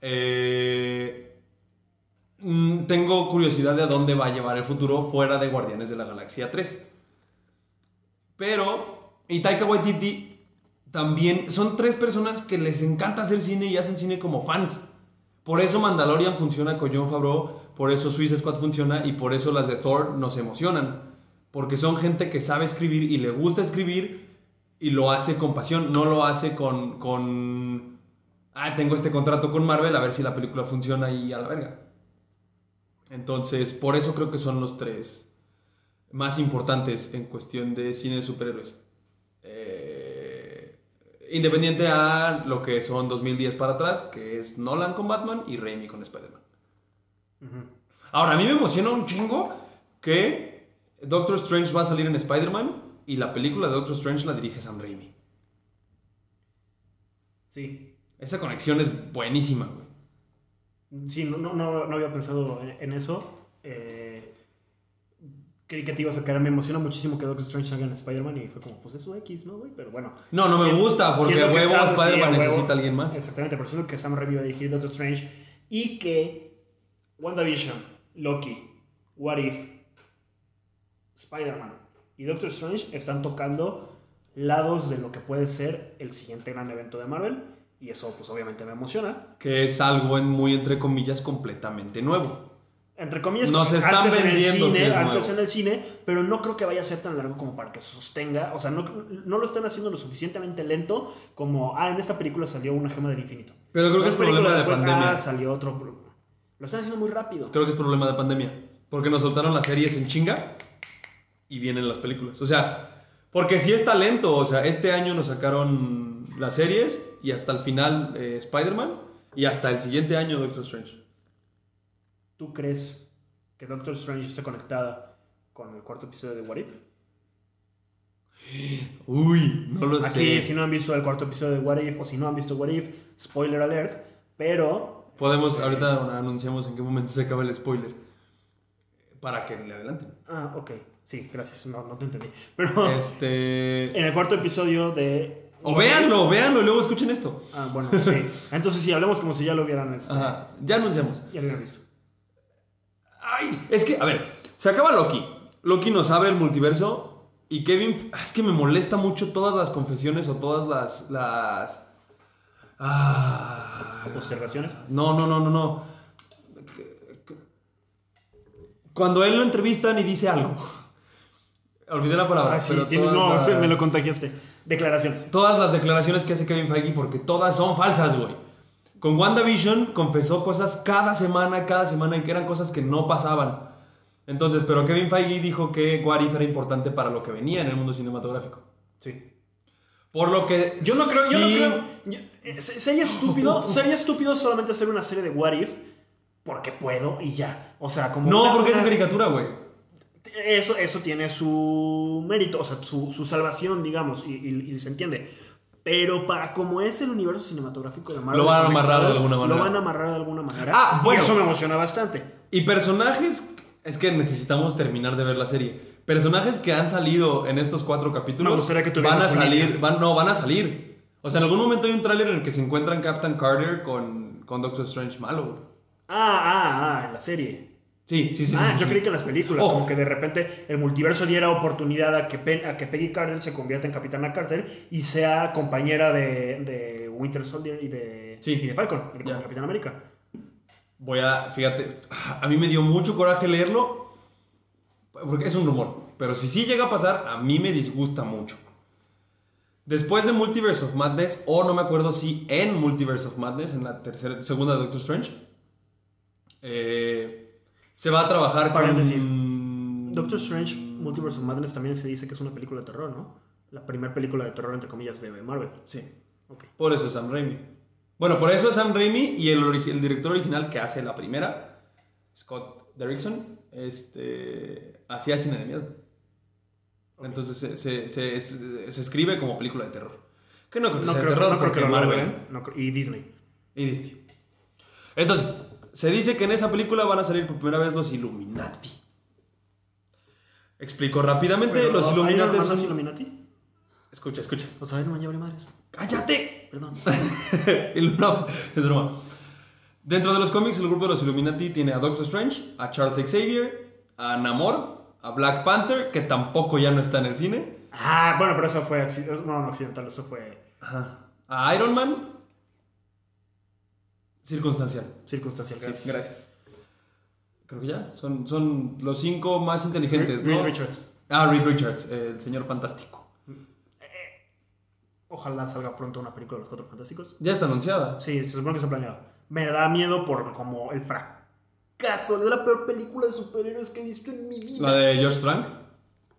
eh, mm, tengo curiosidad de a dónde va a llevar el futuro fuera de Guardianes de la Galaxia 3. Pero... Y Taika Waititi también son tres personas que les encanta hacer cine y hacen cine como fans. Por eso Mandalorian funciona con John Favreau, por eso Suicide Squad funciona y por eso las de Thor nos emocionan. Porque son gente que sabe escribir y le gusta escribir y lo hace con pasión, no lo hace con, con ah, tengo este contrato con Marvel, a ver si la película funciona y a la verga. Entonces, por eso creo que son los tres más importantes en cuestión de cine de superhéroes. Eh, independiente a lo que son 2010 para atrás, que es Nolan con Batman y Raimi con Spider-Man. Ahora, a mí me emociona un chingo que Doctor Strange va a salir en Spider-Man y la película de Doctor Strange la dirige Sam Raimi. Sí. Esa conexión es buenísima, güey. Sí, no, no, no, no había pensado en, eso. Eh, creí que te ibas a caer. Me emociona muchísimo que Doctor Strange salga en Spider-Man y fue como, pues es un X, ¿no, güey? Pero bueno. No, no me Siento- gusta, porque siento huevo Sam- Spider-Man sí, necesita a alguien más. Exactamente, por eso que Sam Raimi va a dirigir Doctor Strange y que WandaVision, Loki, What If, Spider-Man y Doctor Strange están tocando lados de lo que puede ser el siguiente gran evento de Marvel y eso pues obviamente me emociona. Que es algo en muy entre comillas completamente nuevo. Entre comillas, Nos están antes en el vendiendo cine, antes nuevo. en el cine, pero no creo que vaya a ser tan largo como para que sostenga, o sea, no, no lo están haciendo lo suficientemente lento como, ah, en esta película salió una gema del infinito. Pero creo que es problema de después, pandemia. Ah, salió otro. Lo están haciendo muy rápido. Creo que es problema de pandemia. Porque nos soltaron las series en chinga y vienen las películas. O sea, porque si es talento. O sea, este año nos sacaron las series y hasta el final eh, Spider-Man y hasta el siguiente año Doctor Strange. ¿Tú crees que Doctor Strange está conectada con el cuarto episodio de What If? Uy, no lo Aquí, sé. si no han visto el cuarto episodio de What If o si no han visto What If, spoiler alert, pero. Podemos, ahorita anunciamos en qué momento se acaba el spoiler. Para que le adelanten. Ah, ok. Sí, gracias. No, no te entendí. Pero Este. en el cuarto episodio de. O véanlo, véanlo y luego escuchen esto. Ah, bueno, sí. Entonces sí, hablemos como si ya lo hubieran, este, Ajá, ya anunciamos. ya lo hubieran visto. Ay, es que, a ver, se acaba Loki. Loki nos abre el multiverso y Kevin, es que me molesta mucho todas las confesiones o todas las, las, ah, Postergaciones. no, no, no, no, no. Cuando él lo entrevistan y dice algo, olvidé la palabra. Ah, sí, pero tienes- no, las- me lo contagiaste. Declaraciones. todas las declaraciones que hace Kevin Feige porque todas son falsas, güey. Con WandaVision confesó cosas cada semana, cada semana y que eran cosas que no pasaban. Entonces, pero Kevin Feige dijo que What If era importante para lo que venía en el mundo cinematográfico. Sí. Por lo que Yo no creo, yo no creo. yo- sería estúpido, sería estúpido solamente hacer una serie de What If porque puedo y ya. O sea, como. No, una- porque es una- caricatura, güey. Eso, eso tiene su mérito, o sea, su, su salvación, digamos, y, y- y se entiende. Pero para como es el universo cinematográfico de Marvel, Lo van a amarrar de alguna manera. Lo van a amarrar de alguna manera. Ah, bueno. Y eso me emociona bastante. Y personajes, es que necesitamos terminar de ver la serie. Personajes que han salido en estos cuatro Me capítulos gustaría que van a salir, van, no, van a salir. O sea, en algún momento hay un tráiler en el que se encuentran Captain Carter con, con Doctor Strange malo, güey. Ah, ah, ah, en la serie. Sí, sí, sí. ah, sí, yo sí. creí que en las películas, Oh. como que de repente el multiverso diera oportunidad a que, a que Peggy Carter se convierta en Capitana Carter y sea compañera de, de Winter Soldier y de, Sí. y de Falcon, y de Ya. Capitán América. Voy a, fíjate, a mí me dio mucho coraje leerlo, porque es un rumor, pero si sí llega a pasar, a mí me disgusta mucho. Después de Multiverse of Madness, o no me acuerdo si en Multiverse of Madness, en la tercera, segunda de Doctor Strange, eh, se va a trabajar Paréntesis. con... Doctor Strange Multiverse of Madness también se dice que es una película de terror, ¿no? La primera película de terror, entre comillas, de Marvel. Sí, Ok. por eso es Sam Raimi. Bueno, por eso es Sam Raimi y el, el director original que hace la primera, Scott Derrickson, este, hacía cine de miedo. Entonces se, se- se- se- se escribe como película de terror. Que no No sea creo, de terror no creo que lo Marvel. No y Disney. y Disney. Entonces, se dice que en esa película van a salir por primera vez los Illuminati. Explico rápidamente, Pero, los ¿hay Illuminati son... Illuminati? Escucha, escucha. O sea, no ya vale madres. ¡Cállate! Perdón. No, es broma. Dentro de los cómics, el grupo de los Illuminati tiene a Doctor Strange, a Charles Xavier, a Namor, a Black Panther, que tampoco ya no está en el cine, Ah, bueno, pero eso fue accidental. No, no accidental, eso fue Ajá. a Iron Man, circunstancial. circunstancial. Sí, gracias. Creo que ya. Son, son los cinco más inteligentes, Reed ¿no? Richards. Ah, Reed Richards, el señor fantástico. Ojalá salga pronto una película de los Cuatro Fantásticos. Ya está anunciada. Sí, se supone que está planeado. Me da miedo por como el fracaso de la peor película de superhéroes que he visto en mi vida. La de George Trank.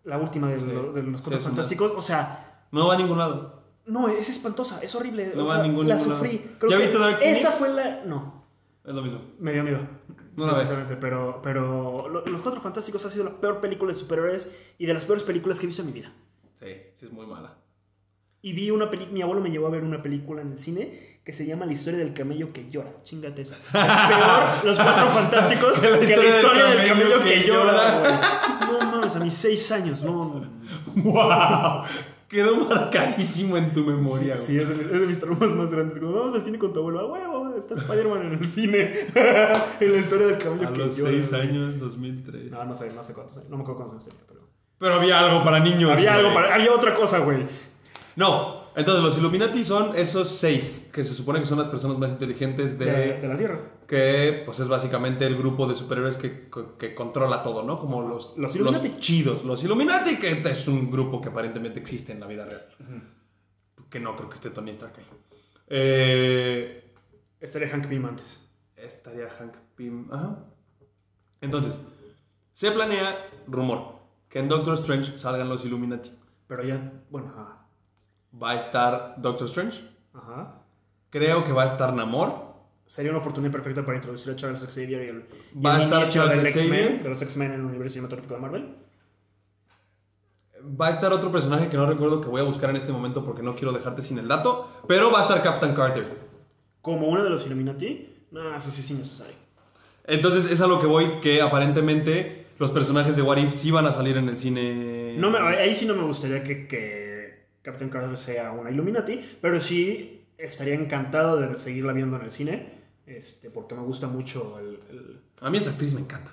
La última de, Sí. lo- de los Cuatro Sí, Fantásticos. O sea, No va a ningún lado. no, es espantosa, es horrible. No o va a sea, ningún- La ningún sufrí. lado. Creo ¿Ya que viste Dark Esa Phoenix? fue la. No. Es lo mismo. Me dio miedo. No la ves. Pero, pero lo- Los Cuatro Fantásticos ha sido la peor película de superhéroes y de las peores películas que he visto en mi vida. Sí, sí es muy mala. Y vi una película, mi abuelo me llevó a ver una película en el cine que se llama La historia del camello que llora. Chingate esa. Es peor Los Cuatro Fantásticos que la historia, del, camello, que, llora. güey. No mames, a mis seis años, no. ¡Wow! Quedó marcadísimo en tu memoria. Sí, sí, es de, es de mis traumas más grandes. Vamos al cine con tu abuelo, ah, huevo, está Spider-Man en el cine. en la historia del camello A que los llora. 6 güey. años, 2003. No, no sé, no sé cuántos años. No me acuerdo cuántos años tenía, pero. Pero había algo para niños. Había güey. algo para. Había otra cosa, güey. No, entonces los Illuminati son esos seis que se supone que son las personas más inteligentes de. De, de la Tierra. que pues es básicamente el grupo de superhéroes que, que controla todo, ¿no? Como los, Los Illuminati. chidos. Los Illuminati, que es un grupo que aparentemente existe en la vida real. Que no creo que esté Tony Stark ahí. Eh, Estaría Hank Pym antes. estaría Hank Pym. Ajá. Entonces, se planea, rumor, que en Doctor Strange salgan los Illuminati. Pero ya, bueno. Va a estar Doctor Strange. Ajá. Creo que va a estar Namor. Sería una oportunidad perfecta para introducir a Charles Xavier y el, y Va a estar del. X-Men, de los X-Men en el universo cinematográfico de Marvel. Va a estar otro personaje que no recuerdo que voy a buscar en este momento porque no quiero dejarte sin el dato. Pero va a estar Captain Carter. Como uno de los Illuminati. No, eso sí es innecesario. Entonces es a lo que voy que aparentemente los personajes de What If sí van a salir en el cine. No me, ahí sí no me gustaría que, que Captain Carter sea una Illuminati, pero sí estaría encantado de seguirla viendo en el cine, este, porque me gusta mucho el, el- A mí esa actriz me encanta.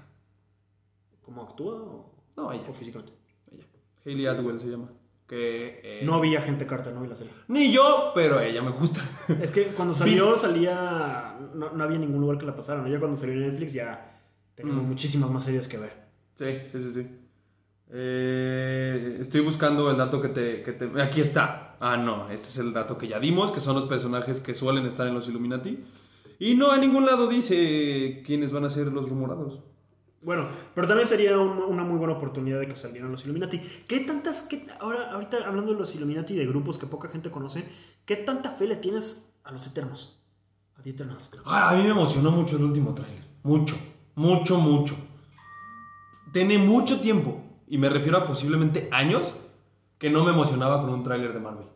cómo actúa o, No, ella. o físicamente. ella. Hayley Atwell se llama. Que, eh, No vi a Gente Carter, no vi la serie. Ni yo, pero ella me gusta. Es que cuando salió, salía. No, no había ningún lugar que la pasaran. ¿no? Ya cuando salió en Netflix ya teníamos Mm. muchísimas más series que ver. Sí, sí, sí, sí. Eh, estoy buscando el dato que te, que te- Aquí está. Ah, no, este es el dato que ya dimos, que son los personajes que suelen estar en los Illuminati. Y no, a ningún lado dice quiénes van a ser los rumorados. Bueno, pero también sería un- una muy buena oportunidad de que salieran los Illuminati. ¿Qué tantas, qué, ahora, ahorita hablando de los Illuminati de grupos que poca gente conoce, ¿qué tanta fe le tienes a los Eternos? A The Eternals. Ah, a mí me emocionó mucho el último tráiler. Mucho, mucho, mucho. Tiene mucho tiempo, y me refiero a posiblemente años, que no me emocionaba con un tráiler de Marvel.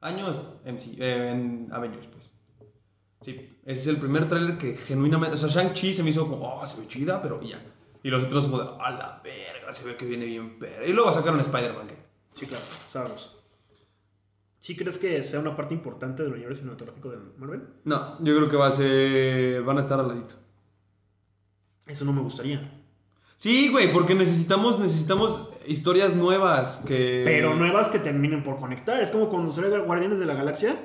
Años MC, eh, en Avengers, pues. Sí, ese es el primer tráiler que genuinamente... O sea, Shang-Chi se me hizo como, oh, se ve chida, pero ya. Y los otros como a la verga, se ve que viene bien pero Y luego sacaron Spider-Man. Sí, claro, sabemos. ¿Sí crees que sea una parte importante del universo cinematográfico de Marvel? No, yo creo que va a ser... Van a estar al ladito. Eso no me gustaría. Sí, güey, porque necesitamos, necesitamos historias nuevas que... Pero nuevas que terminen por conectar. Es como cuando salió Guardianes de la Galaxia.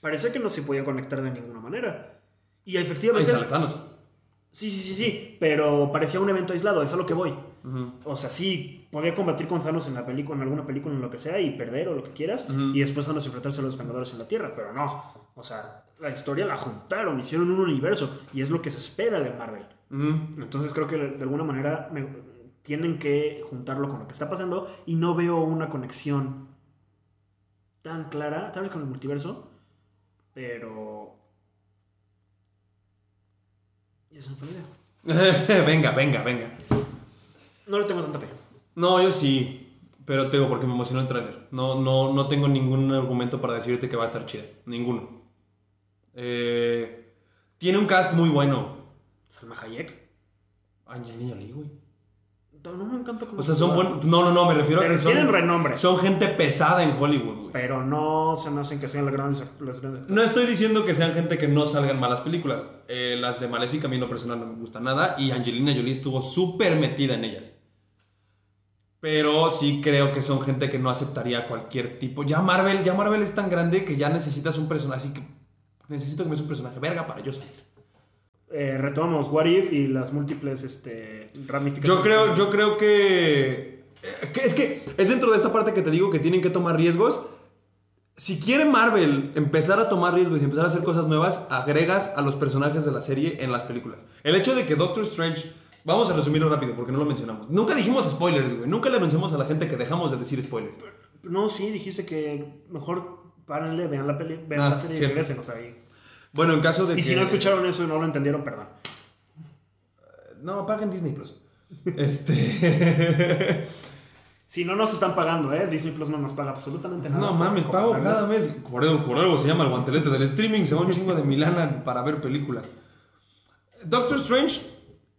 Parecía que no se podía conectar de ninguna manera. Y Ay, efectivamente... es- Thanos. Sí, sí, sí, sí. Pero parecía un evento aislado. Es a lo que voy. O sea, sí, podía combatir con Thanos en la película, en alguna película, en lo que sea, y perder o lo que quieras, y después Thanos enfrentarse a los Vengadores en la Tierra, pero no. O sea, la historia la juntaron, hicieron un universo, y es lo que se espera de Marvel. Entonces creo que de alguna manera me- tienen que juntarlo con lo que está pasando, y no veo una conexión tan clara, tal vez con el multiverso, pero... Ya se me fue la idea. venga, venga, venga. No le tengo tanta fe. No, yo sí, pero tengo porque me emocionó el tráiler. No, no, no tengo ningún argumento para decirte que va a estar chida. Ninguno. Eh, tiene un cast muy bueno. Salma Hayek. Angelina Jolie, güey. No, no me encanta cómo O sea, se son buenos. No, no, no, me refiero Pero a que son. tienen renombre. Son gente pesada en Hollywood, güey. Pero no se me hacen que sean las grandes. Las grandes No estoy diciendo que sean gente que no salgan malas películas. Eh, las de Maléfica a mí en lo personal no me gustan nada y Angelina Jolie estuvo súper metida en ellas. Pero sí creo que son gente que no aceptaría cualquier tipo. Ya Marvel, ya Marvel es tan grande que ya necesitas un personaje. Así que necesito que me des un personaje verga para yo salir. Eh, retomamos What If y las múltiples este, ramificaciones. Yo creo, yo creo que, eh, que es que es dentro de esta parte que te digo que tienen que tomar riesgos. Si quiere Marvel empezar a tomar riesgos y empezar a hacer cosas nuevas, agregas a los personajes de la serie en las películas. El hecho de que Doctor Strange, vamos a resumirlo rápido porque no lo mencionamos. Nunca dijimos spoilers, güey. Nunca le anunciamos a la gente que dejamos de decir spoilers. No, sí, dijiste que mejor párenle, vean la, peli, vean Ah, la serie y regresen. O sea, y, Bueno, en caso de y que si no escucharon eso y no lo entendieron, perdón. no paguen Disney Plus. Este Si no nos están pagando, ¿eh? Disney Plus no nos paga absolutamente nada. No mames, pago cada mes. Por algo, por algo se llama el guantelete del streaming. Se va un chingo de Milana para ver películas. Doctor Strange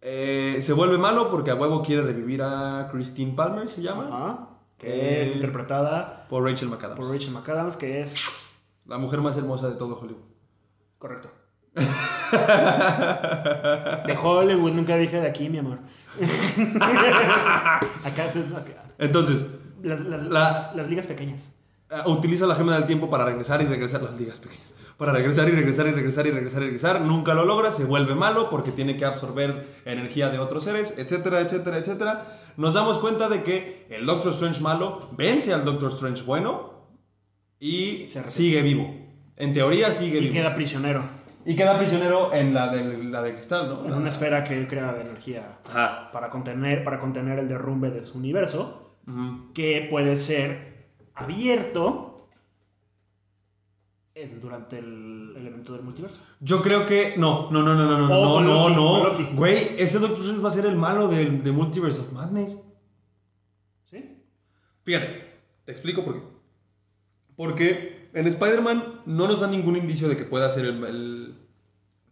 eh, se vuelve malo porque a huevo quiere revivir a Christine Palmer, se llama. Ajá. Que es Eh, interpretada Por Rachel McAdams. por Rachel McAdams, que es. La mujer más hermosa de todo Hollywood. Correcto. De Hollywood, nunca dije de aquí, mi amor. acá, acá. Entonces, Las, las- La- las- las ligas pequeñas. eh, utiliza la gema del tiempo para regresar y regresar las ligas pequeñas. Para regresar y regresar y regresar y regresar y regresar. Nunca lo logra, se vuelve malo porque tiene que absorber energía de otros seres, etcétera, etcétera, etcétera. Nos damos cuenta de que el Doctor Strange malo vence al Doctor Strange bueno y Se sigue vivo. En teoría sigue Y vivo. queda prisionero y queda prisionero en la de, la de cristal, ¿no? en una esfera que él crea de energía Ajá. para contener, para contener el derrumbe de su universo, Ujú. que puede ser abierto en- durante el, el evento del multiverso. Yo creo que. No, no, no, no, no, no, O no, no, Loki, no. Güey, ese Doctor Strange va a ser el malo del de Multiverse of Madness. ¿Sí? Fíjate, te explico por qué. Porque en Spider-Man no nos da ningún indicio de que pueda ser el, el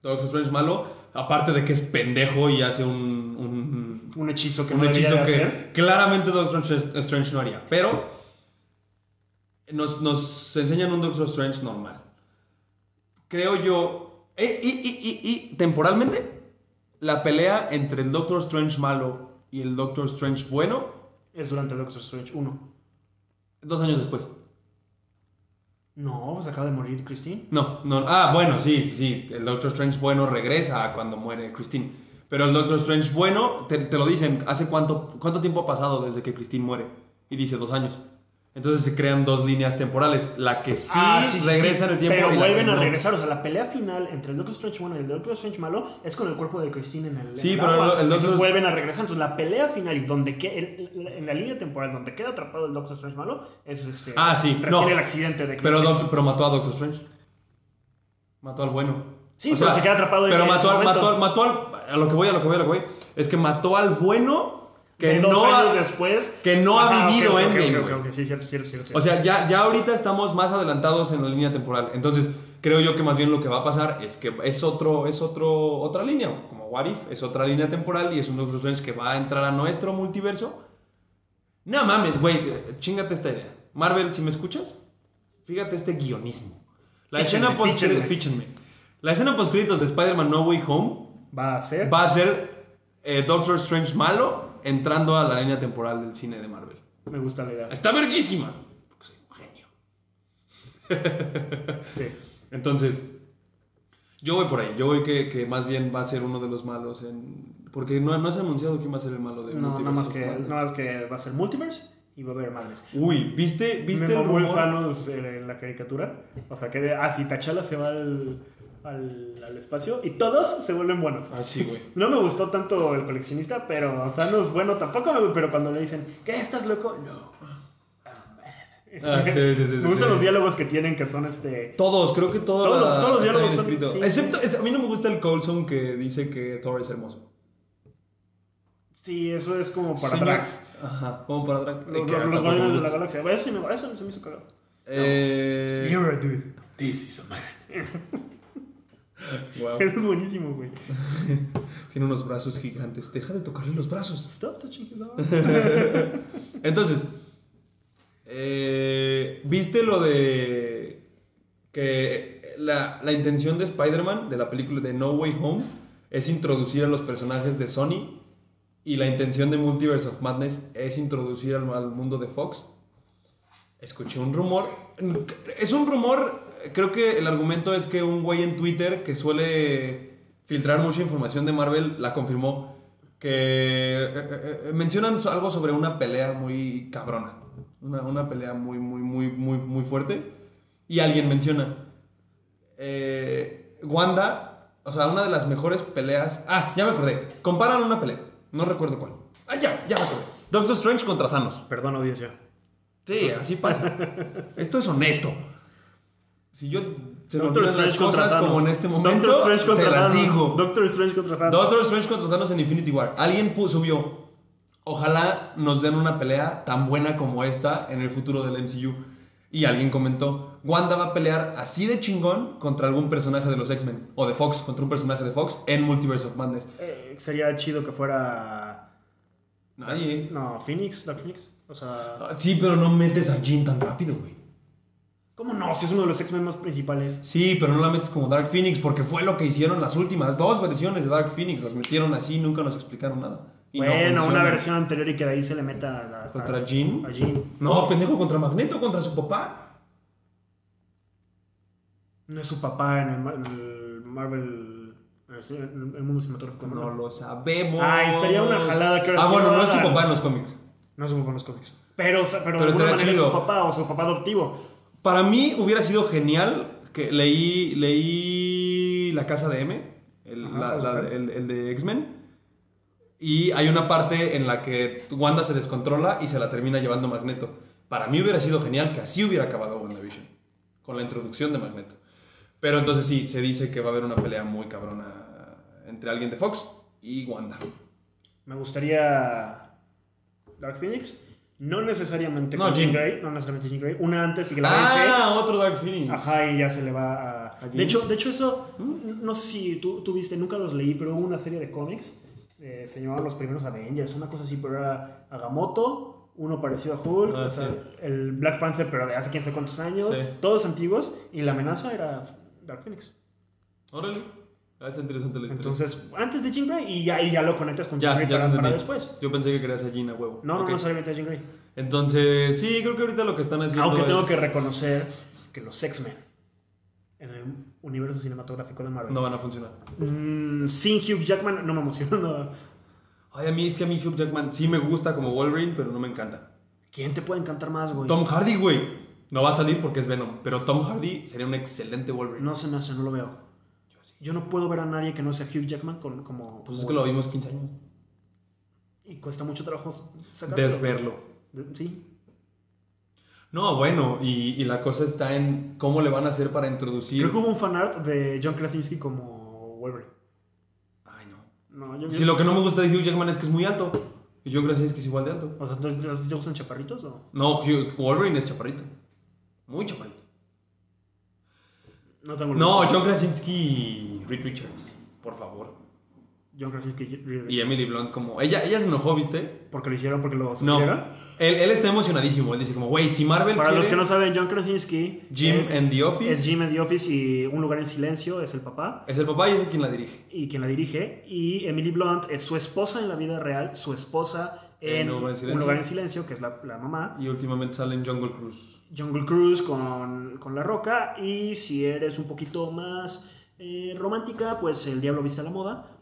Doctor Strange malo, aparte de que es pendejo y hace un, un, Un hechizo que un no hechizo que hacer. claramente Doctor Strange- Strange no haría. Pero nos, nos enseñan un Doctor Strange normal. Creo yo. eh, Y, y- y- y temporalmente, la pelea entre el Doctor Strange malo y el Doctor Strange bueno, Es durante Doctor Strange 1. dos años después. No, pues acaba de morir Christine. No, no. Ah, bueno, sí, sí, sí. El Doctor Strange bueno regresa cuando muere Christine. Pero el Doctor Strange bueno, te, te lo dicen, ¿hace cuánto, cuánto tiempo ha pasado desde que Christine muere? Y dice dos años. Entonces se crean dos líneas temporales. La que sí, Ah, sí, sí, regresa sí. en el tiempo. Pero y vuelven a no. regresar. O sea, la pelea final entre el Doctor Strange bueno y el Doctor Strange malo es con el cuerpo de Christine en el. en Sí, el pero agua. el- el Doctor- Entonces vuelven a regresar. Entonces la pelea final y donde que, en la línea temporal donde queda atrapado el Doctor Strange malo es este. Ah, sí, Recién no. el accidente de Pero, Doctor- pero mató a Doctor Strange. Mató al bueno. Sí, pero se queda atrapado en- Pero en mató, ese mató, al- mató al. A lo que voy, a lo que voy, a lo que voy. Es que mató al bueno que Que dos no. años ha- después. que no ha Ajá, vivido ok, ok, Endgame, ok, güey. ok, Sí, cierto, cierto, cierto. O sea, ya, ya ahorita estamos más adelantados en la línea temporal. Entonces, creo yo que más bien lo que va a pasar es que es otro, es otro, otra línea. Como What If, es otra línea temporal y es un Doctor Strange que va a entrar a nuestro multiverso. No mames, güey, eh, chingate esta idea. Marvel, si me escuchas, fíjate este guionismo. La Fíchenme, escena post fíchenme. La escena post créditos de Spider-Man No Way Home va a ser. va a ser eh, Doctor Strange malo entrando a la línea temporal del cine de Marvel. Me gusta la idea. Está verguísima. Porque soy un genio. Sí. Entonces, yo voy por ahí. Yo voy que, que más bien va a ser uno de los malos en... Porque no, no se ha anunciado quién va a ser el malo de No, nada Multiverse más, que, nada más que va a ser Multiverse y va a haber madres. Uy, ¿viste, viste Me el el rumor? Thanos eh, en la caricatura. O sea, que de, ah, si T'Challa se va al, al, al espacio y todos se vuelven buenos. Ah, sí, güey. No me gustó tanto el coleccionista, pero Thanos, bueno, tampoco me Pero cuando le dicen, ¿qué? ¿Estás loco? No. Ah, sí, sí, sí, sí, me gustan sí. los diálogos que tienen, que son este. Todos, creo que todos. Todos los- todos los diálogos son- sí. Excepto, es- a mí no me gusta el Coulson que dice que Thor es hermoso. Sí, eso es como para Drax. Ajá, como para Drax. Los, los- los Guardianes de la Galaxia. Eso, sí me- eso se me hizo cagado. Eh, You're a dude. This is a man. wow. Eso es buenísimo, güey. Tiene unos brazos gigantes. Deja de tocarle los brazos. Stop touching his arm. Entonces, eh, ¿viste lo de que la, la intención de Spider-Man, de la película de No Way Home, es introducir a los personajes de Sony y la intención de Multiverse of Madness es introducir al, al mundo de Fox? Escuché un rumor, es un rumor, creo que el argumento es que un güey en Twitter que suele filtrar mucha información de Marvel la confirmó que eh, eh, eh, mencionan algo sobre una pelea muy cabrona, una, una pelea muy, muy, muy, muy, muy fuerte. Y alguien menciona, eh, Wanda, o sea, una de las mejores peleas. Ah, ya me acordé. Comparan una pelea, no recuerdo cuál. Ah, ya, ya me acordé. Doctor Strange contra Thanos. Perdón, audiencia. Sí, así pasa. Esto es honesto. Si yo se Doctor las Strange contra cosas Thanos. como en este momento, Doctor Strange contra te las Thanos. digo. Doctor Strange contra Thanos. Doctor Strange contra Thanos en Infinity War. Alguien pu- subió. Ojalá nos den una pelea tan buena como esta en el futuro del MCU. Y alguien comentó, Wanda va a pelear así de chingón contra algún personaje de los X-Men. O de Fox, contra un personaje de Fox en Multiverse of Madness. Eh, sería chido que fuera. Nadie. No, Phoenix, Dark Phoenix. O sea. Ah, Sí, pero no metes a Jean tan rápido, güey. ¿Cómo no? Si es uno de los X-Men más principales. Sí, pero no la metes como Dark Phoenix porque fue lo que hicieron las últimas dos versiones de Dark Phoenix. Las metieron así, nunca nos explicaron nada. Y bueno, una versión anterior y que de ahí se le meta a la- ¿Contra a- Jean? A Jean. No, pendejo, contra Magneto, contra su papá. No es su papá en el, Marvel. en el, mundo cinematográfico. No lo sabemos. Ah, estaría una jalada que ahora Ah, sí bueno, no es su papá en los cómics. No es su papá en los cómics. Pero, pero, Pero de alguna manera es su papá o su papá adoptivo. Para mí hubiera sido genial que leí, leí La Casa de M, el, Ajá, la- House of la- M. el- el de X-Men. Y hay una parte en la que Wanda se descontrola y se la termina llevando Magneto. Para mí hubiera sido genial que así hubiera acabado WandaVision. Con la introducción de Magneto. Pero entonces sí, se dice que va a haber una pelea muy cabrona entre alguien de Fox y Wanda. Me gustaría Dark Phoenix. No necesariamente No, con Jean. Grey. No necesariamente Jean Grey. Una antes y que la vence. Ah, otro Dark Phoenix. Ajá, y ya se le va a... ¿A? De hecho, de hecho eso, no sé si tú, tú viste, nunca los leí, pero hubo una serie de cómics, eh, se llamaban los primeros Avengers, una cosa así, pero era Agamotto, uno parecido a Hulk, Ah, o sea, sí. el Black Panther, pero de hace quién sabe cuántos años, Sí. todos antiguos, y la amenaza era Dark Phoenix. Órale. Ah, está interesante la historia. Entonces, antes de Jean Grey, y ya, y ya lo conectas con Ya, Jean Grey ya para, para después. Yo pensé que querías a Jean a huevo. No, Ok. no necesariamente a Jean Grey. Entonces, sí, creo que ahorita lo que están haciendo. Aunque tengo es- que reconocer que los X-Men en el universo cinematográfico de Marvel No van a funcionar. Mm, sin Hugh Jackman no me emociona nada. Ay, a mí es que a mí Hugh Jackman sí me gusta como Wolverine, pero no me encanta. ¿Quién te puede encantar más, güey? Tom Hardy, güey. No va a salir porque es Venom, pero Tom Hardy sería un excelente Wolverine. No se me hace, no lo veo. Yo no puedo ver a nadie que no sea Hugh Jackman con, como... Pues es que lo vimos 15 años. Y cuesta mucho trabajo sacarlo. Desverlo. De- Sí. No, bueno, y, y la cosa está en cómo le van a hacer para introducir. Creo que hubo un fanart de John Krasinski como Wolverine. Ay, no. No, yo Si lo que no me gusta de Hugh Jackman es que es muy alto. Y John Krasinski es igual de alto. O sea, ¿te, te gustan chaparritos o...? No, Hugh- Wolverine es chaparrito. Muy chaparrito. No tengo el No. John Krasinski y Reed Richards. Por favor. John Krasinski y, Y Emily Blunt como... Ella, ella se enojó, ¿viste? Porque lo hicieron, porque lo No. sugirieron. Él, está emocionadísimo. Él dice como, güey, si Marvel Para los que no saben, John Krasinski Jim es, en The Office. es Jim en The Office y Un lugar en silencio es el papá Es el papá y es el quien la dirige. y quien la dirige. Y Emily Blunt es su esposa en la vida real, su esposa en, En Un lugar en Un silencio. lugar en silencio, que es la, la mamá. Y últimamente sale en Jungle Cruise. Jungle Cruise con, con La Roca. Y si eres un poquito más eh, romántica, pues El Diablo Viste a la Moda.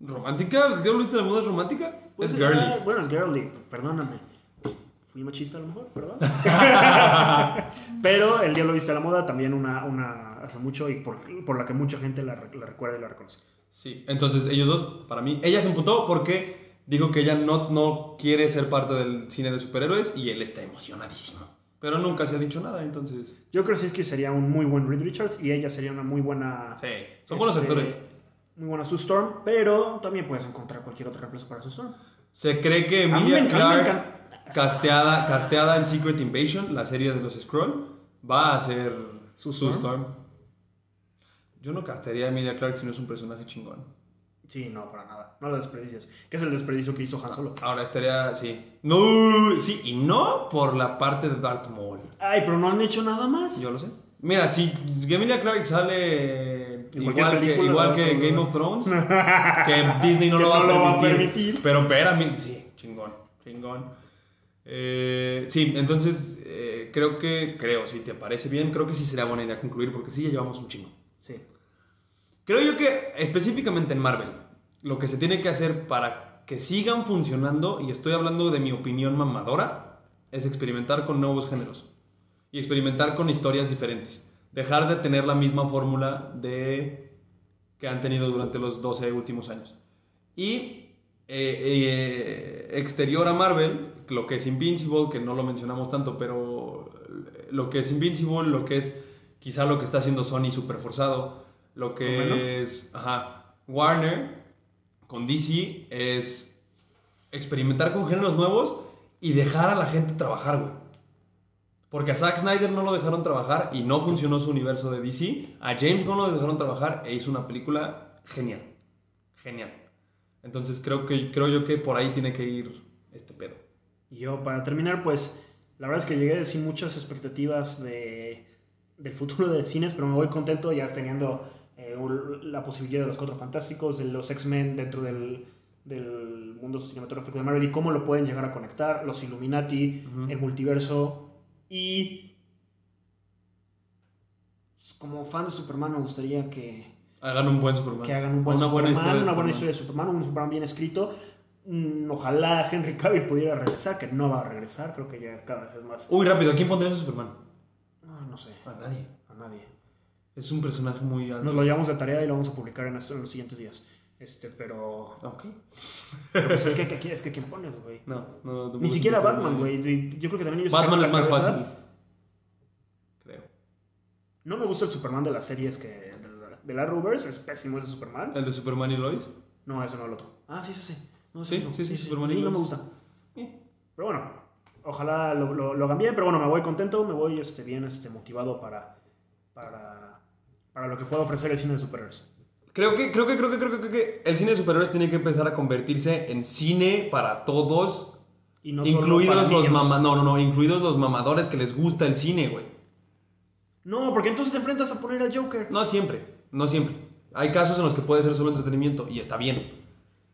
¿Romántica? ¿El diablo viste la moda es romántica? Pues, es girly. bueno, es girly, perdóname. Fui machista a lo mejor, perdón. Pero El Diablo Viste a la Moda también una, una hace mucho y por, por la que mucha gente la recuerda y la reconoce. Sí, entonces ellos dos, para mí, ella se emputó porque dijo que ella no, no quiere ser parte del cine de superhéroes y él está emocionadísimo. Pero nunca se ha dicho nada, entonces... Yo creo que sí que sería un muy buen Reed Richards y ella sería una muy buena. Sí, son buenos este, actores. Muy buena Sue Storm, pero también puedes encontrar cualquier otro reemplazo para Sue Storm. Se cree que Emilia Clarke, casteada, casteada en Secret Invasion, la serie de los Skrull, va a ser Sue Sue Storm. Yo no castearía a Emilia Clarke si no es un personaje chingón. Sí, no, para nada. No lo desperdicias. Que es el desperdicio que hizo Han Solo. Ahora estaría, sí. No, sí, y no por la parte de Darth Maul. Ay, pero no han hecho nada más. Yo lo sé. Mira, si Emilia Clarke sale igual que, igual que Game ver. of Thrones, que Disney no, Que lo, va no lo va a permitir. Pero espérame, sí, chingón, chingón. Eh, sí, entonces eh, creo que, creo, si te parece bien, creo que sí sería buena idea concluir porque sí, ya llevamos un chingo. Sí. Creo yo que específicamente en Marvel, lo que se tiene que hacer para que sigan funcionando, y estoy hablando de mi opinión mamadora, es experimentar con nuevos géneros y experimentar con historias diferentes. Dejar de tener la misma fórmula de que han tenido durante los 12 últimos años. Y eh, eh, exterior a Marvel, lo que es Invincible, que no lo mencionamos tanto, pero lo que es Invincible, lo que es quizá lo que está haciendo Sony super forzado, lo que es ajá, Warner con DC es experimentar con géneros nuevos y dejar a la gente trabajar, güey. Porque a Zack Snyder no lo dejaron trabajar y no funcionó su universo de DC. A James Gunn lo dejaron trabajar e hizo una película genial. Genial. Entonces creo, que, creo yo que por ahí tiene que ir este pedo. Y yo, para terminar, pues, la verdad es que llegué sin muchas expectativas de, del futuro de cines, pero me voy contento ya teniendo la posibilidad de los Cuatro Fantásticos, de los X-Men dentro del, del mundo cinematográfico de Marvel y cómo lo pueden llegar a conectar, los Illuminati, el multiverso y... pues, Como fan de Superman me gustaría que, Hagan un buen Superman. que hagan un buen una buena Superman, historia. de una buena Superman. historia de Superman, un Superman bien escrito. Mm, Ojalá Henry Cavill pudiera regresar, que no va a regresar, creo que ya cada vez es más. Uy, rápido, ¿a quién pondrías a Superman? No, no sé, A nadie. a nadie. Es un personaje muy alto. Nos lo llevamos de tarea y lo vamos a publicar en, esto- en los siguientes días. Este, pero. Ok. pero pues es que, que- es que ¿quién pones, güey? No, no. no Ni siquiera Batman, güey. Yo creo que también ellos Batman es más cabeza. fácil. Creo. No me gusta el Superman de las series que. De la, de la Rovers, es pésimo ese Superman. ¿El de Superman y Lois? No, ese no el otro. Ah, sí, sí, sí. No, Sí, no, sí, sí, Superman y Sí, no me Lois. gusta. Eh. Pero bueno, ojalá lo, lo, lo hagan bien, pero bueno, me voy contento, me voy este, bien este, motivado para, para, para lo que pueda ofrecer el cine de superhéroes. Creo que, creo que, creo que, creo que, creo que el cine de superhéroes tiene que empezar a convertirse en cine para todos, Y no incluidos los mama, no, no, no, incluidos los mamadores que les gusta el cine, güey. No, porque entonces te enfrentas a poner al Joker. No siempre, no siempre. Hay casos en los que puede ser solo entretenimiento y está bien.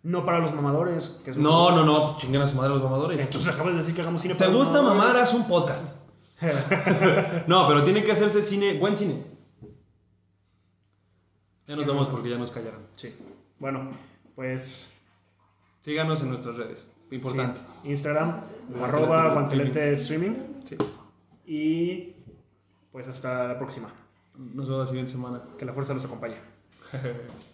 No para los mamadores. Que No, no, no, chinguen a su madre los mamadores. Entonces acabas de decir que hagamos cine ¿Te para los gusta mamadores. mamar? Haz un podcast. no, pero tiene que hacerse cine, buen cine. Ya nos vamos porque ya nos callaron. Sí. Bueno, pues Síganos en nuestras redes. Importante. Sí. Instagram, Guantelete arroba Streaming. guantelete streaming. Sí. Y pues hasta la próxima. Nos vemos la siguiente semana. Que la fuerza los acompañe.